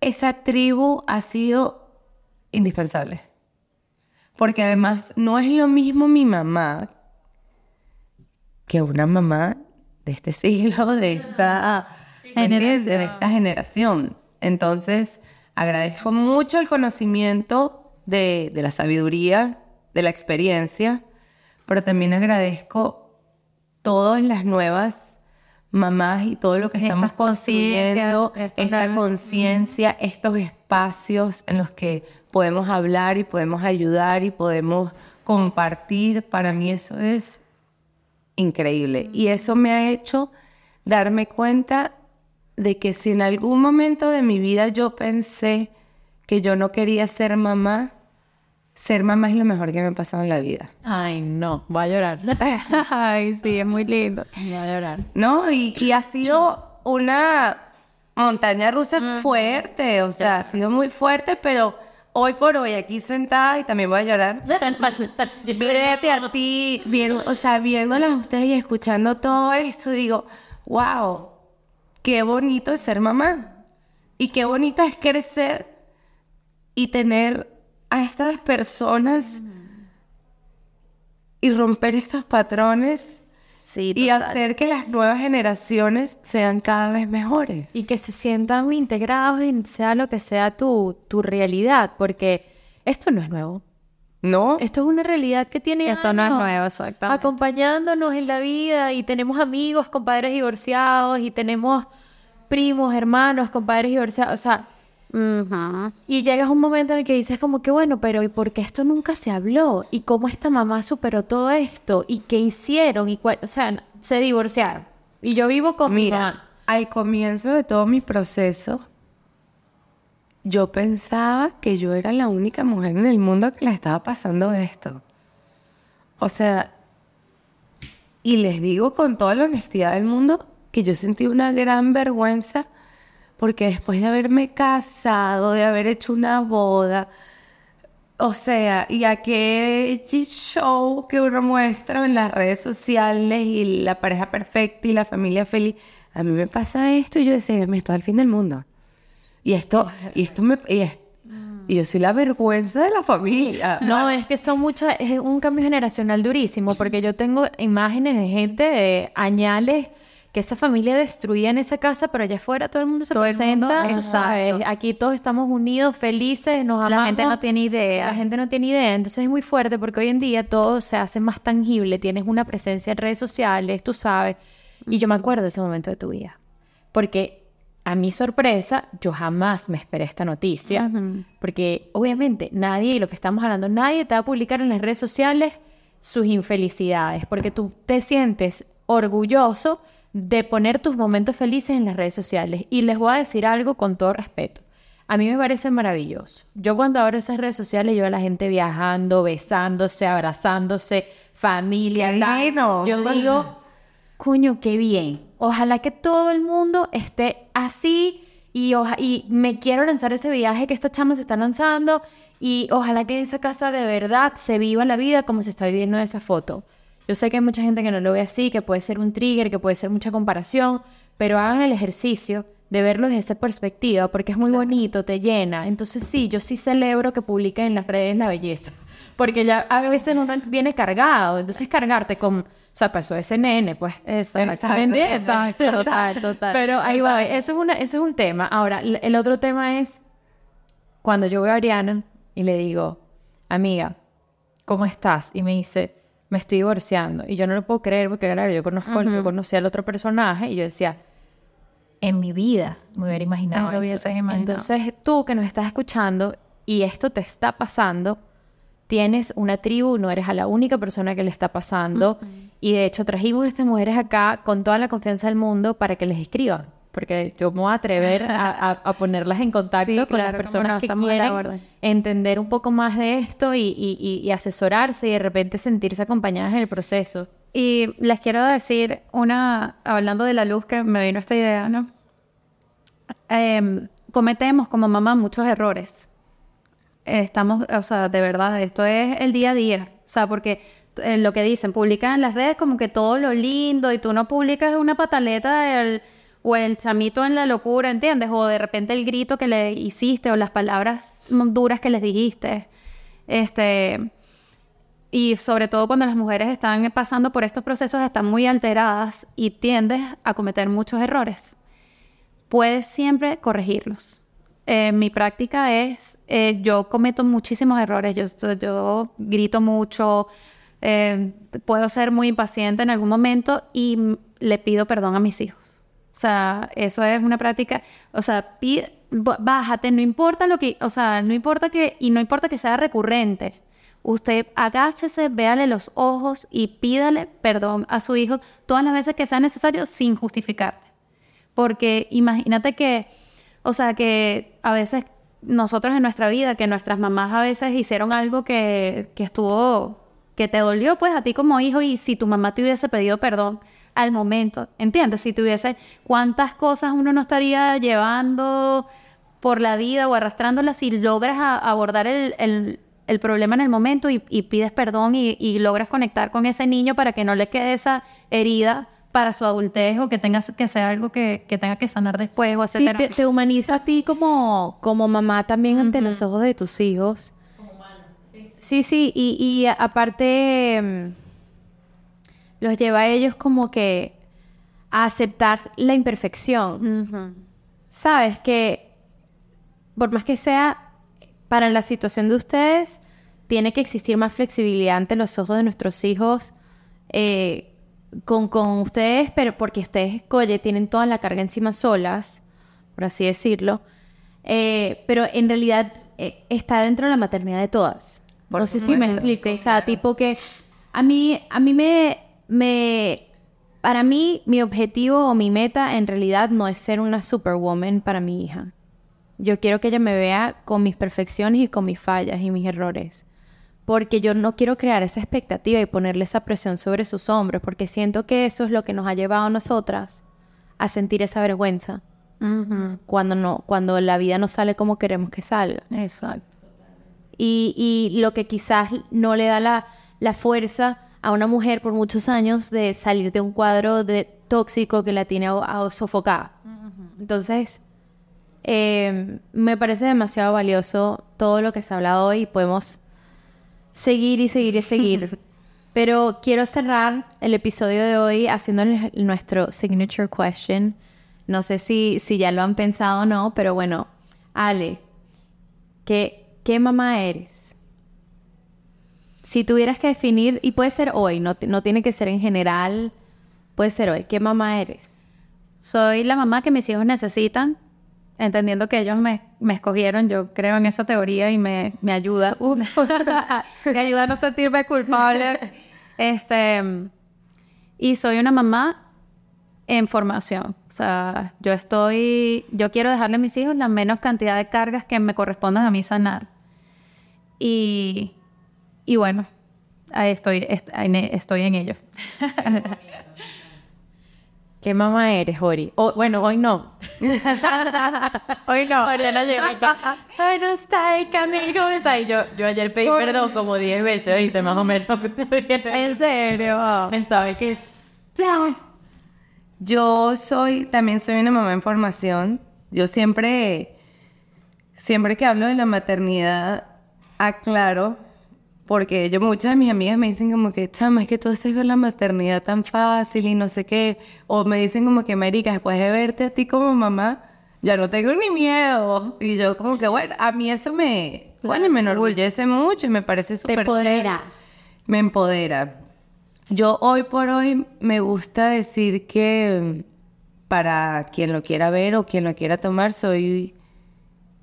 esa tribu ha sido indispensable. Porque además no es lo mismo mi mamá que una mamá de este siglo, de esta, generación. de esta generación. Entonces, agradezco mucho el conocimiento de, de la sabiduría de la experiencia, pero también agradezco todas las nuevas mamás y todo lo que estamos construyendo, esta conciencia, estos espacios en los que podemos hablar y podemos ayudar y podemos compartir. Para mí eso es increíble. Y eso me ha hecho darme cuenta de que si en algún momento de mi vida yo pensé que yo no quería ser mamá, ser mamá es lo mejor que me ha pasado en la vida. Ay, no, voy a llorar. Ay, sí, es muy lindo. Voy a llorar. ¿No? Y, y ha sido una montaña rusa fuerte, o sea, ha sido muy fuerte, pero hoy por hoy aquí sentada y también voy a llorar. Fíjate a ti, viendo, o sea, viéndolas a ustedes y escuchando todo esto, digo, wow, qué bonito es ser mamá. Y qué bonito es crecer y tener a estas personas y romper estos patrones Sí, y total. hacer que las nuevas generaciones sean cada vez mejores. Y que se sientan integrados en sea lo que sea tu, tu realidad, porque esto no es nuevo. ¿No? Esto es una realidad que tiene Esto no es nuevo, exactamente. acompañándonos en la vida y tenemos amigos con padres divorciados y tenemos primos, hermanos con padres divorciados, o sea, Y llegas a un momento en el que dices como que bueno, pero ¿y por qué esto nunca se habló? ¿Y cómo esta mamá superó todo esto? ¿Y qué hicieron? ¿Y cuál? O sea, se divorciaron. Y yo vivo con mi mamá. Mira, al comienzo de todo mi proceso, yo pensaba que yo era la única mujer en el mundo que le estaba pasando esto. O sea, y les digo con toda la honestidad del mundo que yo sentí una gran vergüenza porque después de haberme casado, de haber hecho una boda, o sea, y aquel show que uno muestra en las redes sociales y la pareja perfecta y la familia feliz, a mí me pasa esto y yo decía, me esto es el fin del mundo. Y esto, y esto me... Y, y yo soy la vergüenza de la familia. No, es que son muchas, es un cambio generacional durísimo, porque yo tengo imágenes de gente de añales que esa familia destruía en esa casa, pero allá afuera todo el mundo se Todo el mundo, presenta, tú exacto. sabes, aquí todos estamos unidos, felices, nos amamos. La gente no tiene idea. La gente no tiene idea, entonces es muy fuerte porque hoy en día todo se hace más tangible, tienes una presencia en redes sociales, tú sabes, y yo me acuerdo de ese momento de tu vida, porque a mi sorpresa, yo jamás me esperé esta noticia, porque obviamente nadie, y lo que estamos hablando, nadie te va a publicar en las redes sociales sus infelicidades, porque tú te sientes orgulloso de poner tus momentos felices en las redes sociales. Y les voy a decir algo con todo respeto. A mí me parece maravilloso. Yo cuando abro esas redes sociales, yo veo a la gente viajando, besándose, abrazándose, familia. ¡Qué tal. divino! Yo digo, coño, qué bien. Ojalá que todo el mundo esté así y, oja- y me quiero lanzar ese viaje que esta chama se está lanzando y ojalá que en esa casa de verdad se viva la vida como se está viviendo en esa foto. Yo sé que hay mucha gente que no lo ve así, que puede ser un trigger, que puede ser mucha comparación, pero hagan el ejercicio de verlo desde esa perspectiva porque es muy bonito, te llena. Entonces sí, yo sí celebro que publiquen en las redes la belleza, porque ya a veces uno viene cargado, entonces cargarte con, o sea, pasó ese nene, pues. Exacto. ¿Me entiendes? Exacto, total, total. Pero ahí va, eso es, una, eso es un tema. Ahora, el otro tema es cuando yo veo a Ariana y le digo, amiga, ¿cómo estás? Y me dice, me estoy divorciando. Y yo no lo puedo creer porque, claro, yo conozco, yo conocí al otro personaje y yo decía, en mi vida me hubiera imaginado No lo eso". hubieses imaginado. Entonces, tú que nos estás escuchando y esto te está pasando, tienes una tribu, no eres a la única persona que le está pasando. Y de hecho trajimos a estas mujeres acá con toda la confianza del mundo para que les escriban. Porque yo me voy a atrever a, a- a ponerlas en contacto Sí, con las claro, personas no, que quieren entender un poco más de esto y, y- y- y asesorarse y de repente sentirse acompañadas en el proceso. Y les quiero decir una, hablando de la luz que me vino esta idea, ¿no? Em, cometemos como mamá muchos errores. Estamos, o sea, de verdad, esto es el día a día. O sea, porque eh, lo que dicen, publican en las redes como que todo lo lindo y tú no publicas una pataleta del- o el chamito en la locura, ¿entiendes? O de repente el grito que le hiciste o las palabras duras que les dijiste. Este, y sobre todo cuando las mujeres están pasando por estos procesos, están muy alteradas y tiendes a cometer muchos errores. Puedes siempre corregirlos. eh, mi práctica es, eh, yo cometo muchísimos errores, yo, yo grito mucho, eh, puedo ser muy impaciente en algún momento y le pido perdón a mis hijos. O sea, eso es una práctica, o sea, pi- b- bájate, no importa lo que, o sea, no importa que, y no importa que sea recurrente. Usted agáchese, véale los ojos y pídale perdón a su hijo todas las veces que sea necesario sin justificarte. Porque imagínate que, o sea, que a veces nosotros en nuestra vida, que nuestras mamás a veces hicieron algo que, que estuvo, que te dolió pues a ti como hijo y si tu mamá te hubiese pedido perdón al momento, ¿entiendes? Si tuviese cuántas cosas uno no estaría llevando por la vida o arrastrándolas si logras a- abordar el, el- el problema en el momento y, y pides perdón y, y logras conectar con ese niño para que no le quede esa herida para su adultez o que tenga que ser algo que, que tenga que sanar después o Sí, etcétera. te, te humaniza a ti como, como mamá también ante los ojos de tus hijos. sí. Sí, y, y a- aparte mm, los lleva a ellos como que a aceptar la imperfección. Sabes que por más que sea para la situación de ustedes, tiene que existir más flexibilidad ante los ojos de nuestros hijos eh, con, con ustedes, pero porque ustedes, tienen toda la carga encima solas, por así decirlo. Eh, pero en realidad eh, está dentro de la maternidad de todas. Por no sé si me explico. o sea, tipo que a mí, a mí me, me, para mí, mi objetivo o mi meta en realidad no es ser una superwoman para mi hija. Yo quiero que ella me vea con mis perfecciones y con mis fallas y mis errores. Porque yo no quiero crear esa expectativa y ponerle esa presión sobre sus hombros, porque siento que eso es lo que nos ha llevado a nosotras a sentir esa vergüenza cuando no, cuando la vida no sale como queremos que salga. Exacto. Y, y lo que quizás no le da la, la fuerza a una mujer por muchos años de salir de un cuadro de tóxico que la tiene a, a sofocada. Entonces, eh, me parece demasiado valioso todo lo que se ha hablado hoy y podemos seguir y seguir y seguir. Pero quiero cerrar el episodio de hoy haciéndoles nuestro signature question. No sé si, si ya lo han pensado o no, pero bueno, Ale, ¿qué, qué mamá eres? Si tuvieras que definir, y puede ser hoy, no, no tiene que ser en general, puede ser hoy, ¿qué mamá eres? Soy la mamá que mis hijos necesitan, entendiendo que ellos me, me escogieron. Yo creo en esa teoría y me, me ayuda. Me ayuda a no sentirme culpable. Este, y soy una mamá en formación. O sea, yo estoy, yo quiero dejarle a mis hijos la menos cantidad de cargas que me correspondan a mí sanar. Y, y bueno, ahí estoy, est- en- estoy en ello. ¿Qué mamá eres, Ori? O- bueno, hoy no. Hoy no. Llegó. Ay, no está, y Camil, ¿cómo está? Y yo, yo ayer pedí perdón como 10 veces, ¿viste? Más o menos. ¿En serio? Estaba que Yo soy, también soy una mamá en formación. Yo siempre, siempre que hablo de la maternidad, aclaro, porque yo muchas de mis amigas me dicen como que, chama, es que tú haces ver la maternidad tan fácil y no sé qué, o me dicen como que, Marica, después de verte a ti como mamá, ya no tengo ni miedo. Y yo como que, bueno, a mí eso me, bueno, me enorgullece mucho y me parece súper empodera. Me empodera. Yo hoy por hoy me gusta decir que para quien lo quiera ver o quien lo quiera tomar, soy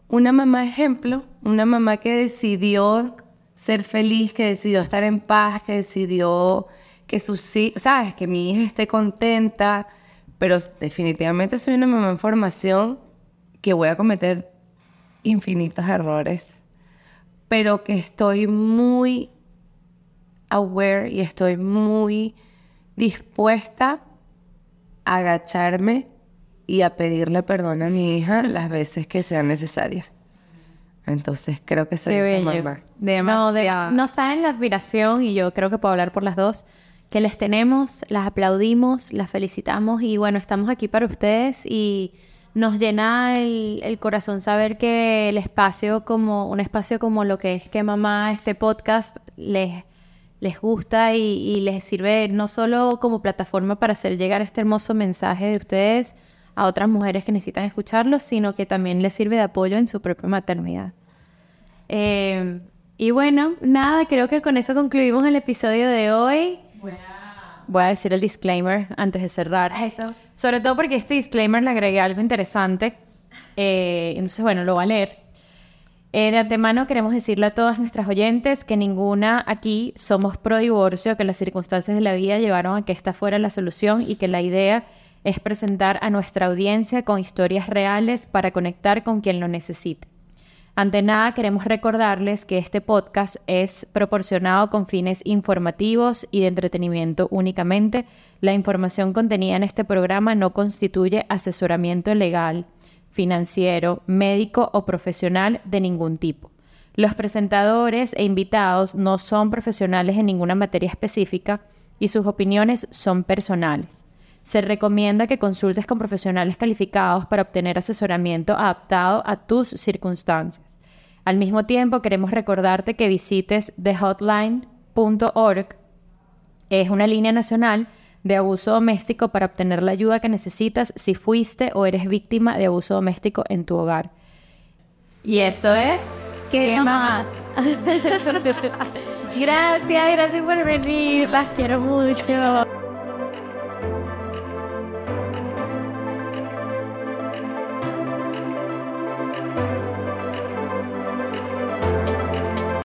una mamá ejemplo, una mamá que decidió ser feliz, que decidió estar en paz, que decidió que sus sabes, que mi hija esté contenta, pero definitivamente soy una mamá en formación que voy a cometer infinitos errores, pero que estoy muy aware y estoy muy dispuesta a agacharme y a pedirle perdón a mi hija las veces que sean necesarias. Entonces creo que soy Qué esa bello. mamá. No, de- no saben la admiración y yo creo que puedo hablar por las dos que les tenemos, las aplaudimos, las felicitamos y bueno, estamos aquí para ustedes y nos llena el, el corazón saber que el espacio como un espacio como lo que es que mamá este podcast les les gusta y, y les sirve no solo como plataforma para hacer llegar este hermoso mensaje de ustedes a otras mujeres que necesitan escucharlo, sino que también les sirve de apoyo en su propia maternidad. Eh, y bueno, nada, creo que con eso concluimos el episodio de hoy. Voy a decir el disclaimer antes de cerrar. Eso. Sobre todo porque este disclaimer le agregué algo interesante. Eh, entonces, bueno, lo voy a leer. Eh, de antemano queremos decirle a todas nuestras oyentes que ninguna aquí somos pro divorcio, que las circunstancias de la vida llevaron a que esta fuera la solución y que la idea es presentar a nuestra audiencia con historias reales para conectar con quien lo necesite. Ante nada, queremos recordarles que este podcast es proporcionado con fines informativos y de entretenimiento únicamente. La información contenida en este programa no constituye asesoramiento legal, financiero, médico o profesional de ningún tipo. Los presentadores e invitados no son profesionales en ninguna materia específica y sus opiniones son personales. Se recomienda que consultes con profesionales calificados para obtener asesoramiento adaptado a tus circunstancias. Al mismo tiempo, queremos recordarte que visites thehotline.org. Es una línea nacional de abuso doméstico para obtener la ayuda que necesitas si fuiste o eres víctima de abuso doméstico en tu hogar. Y esto es... ¿Qué más? Gracias, gracias por venir. Las quiero mucho.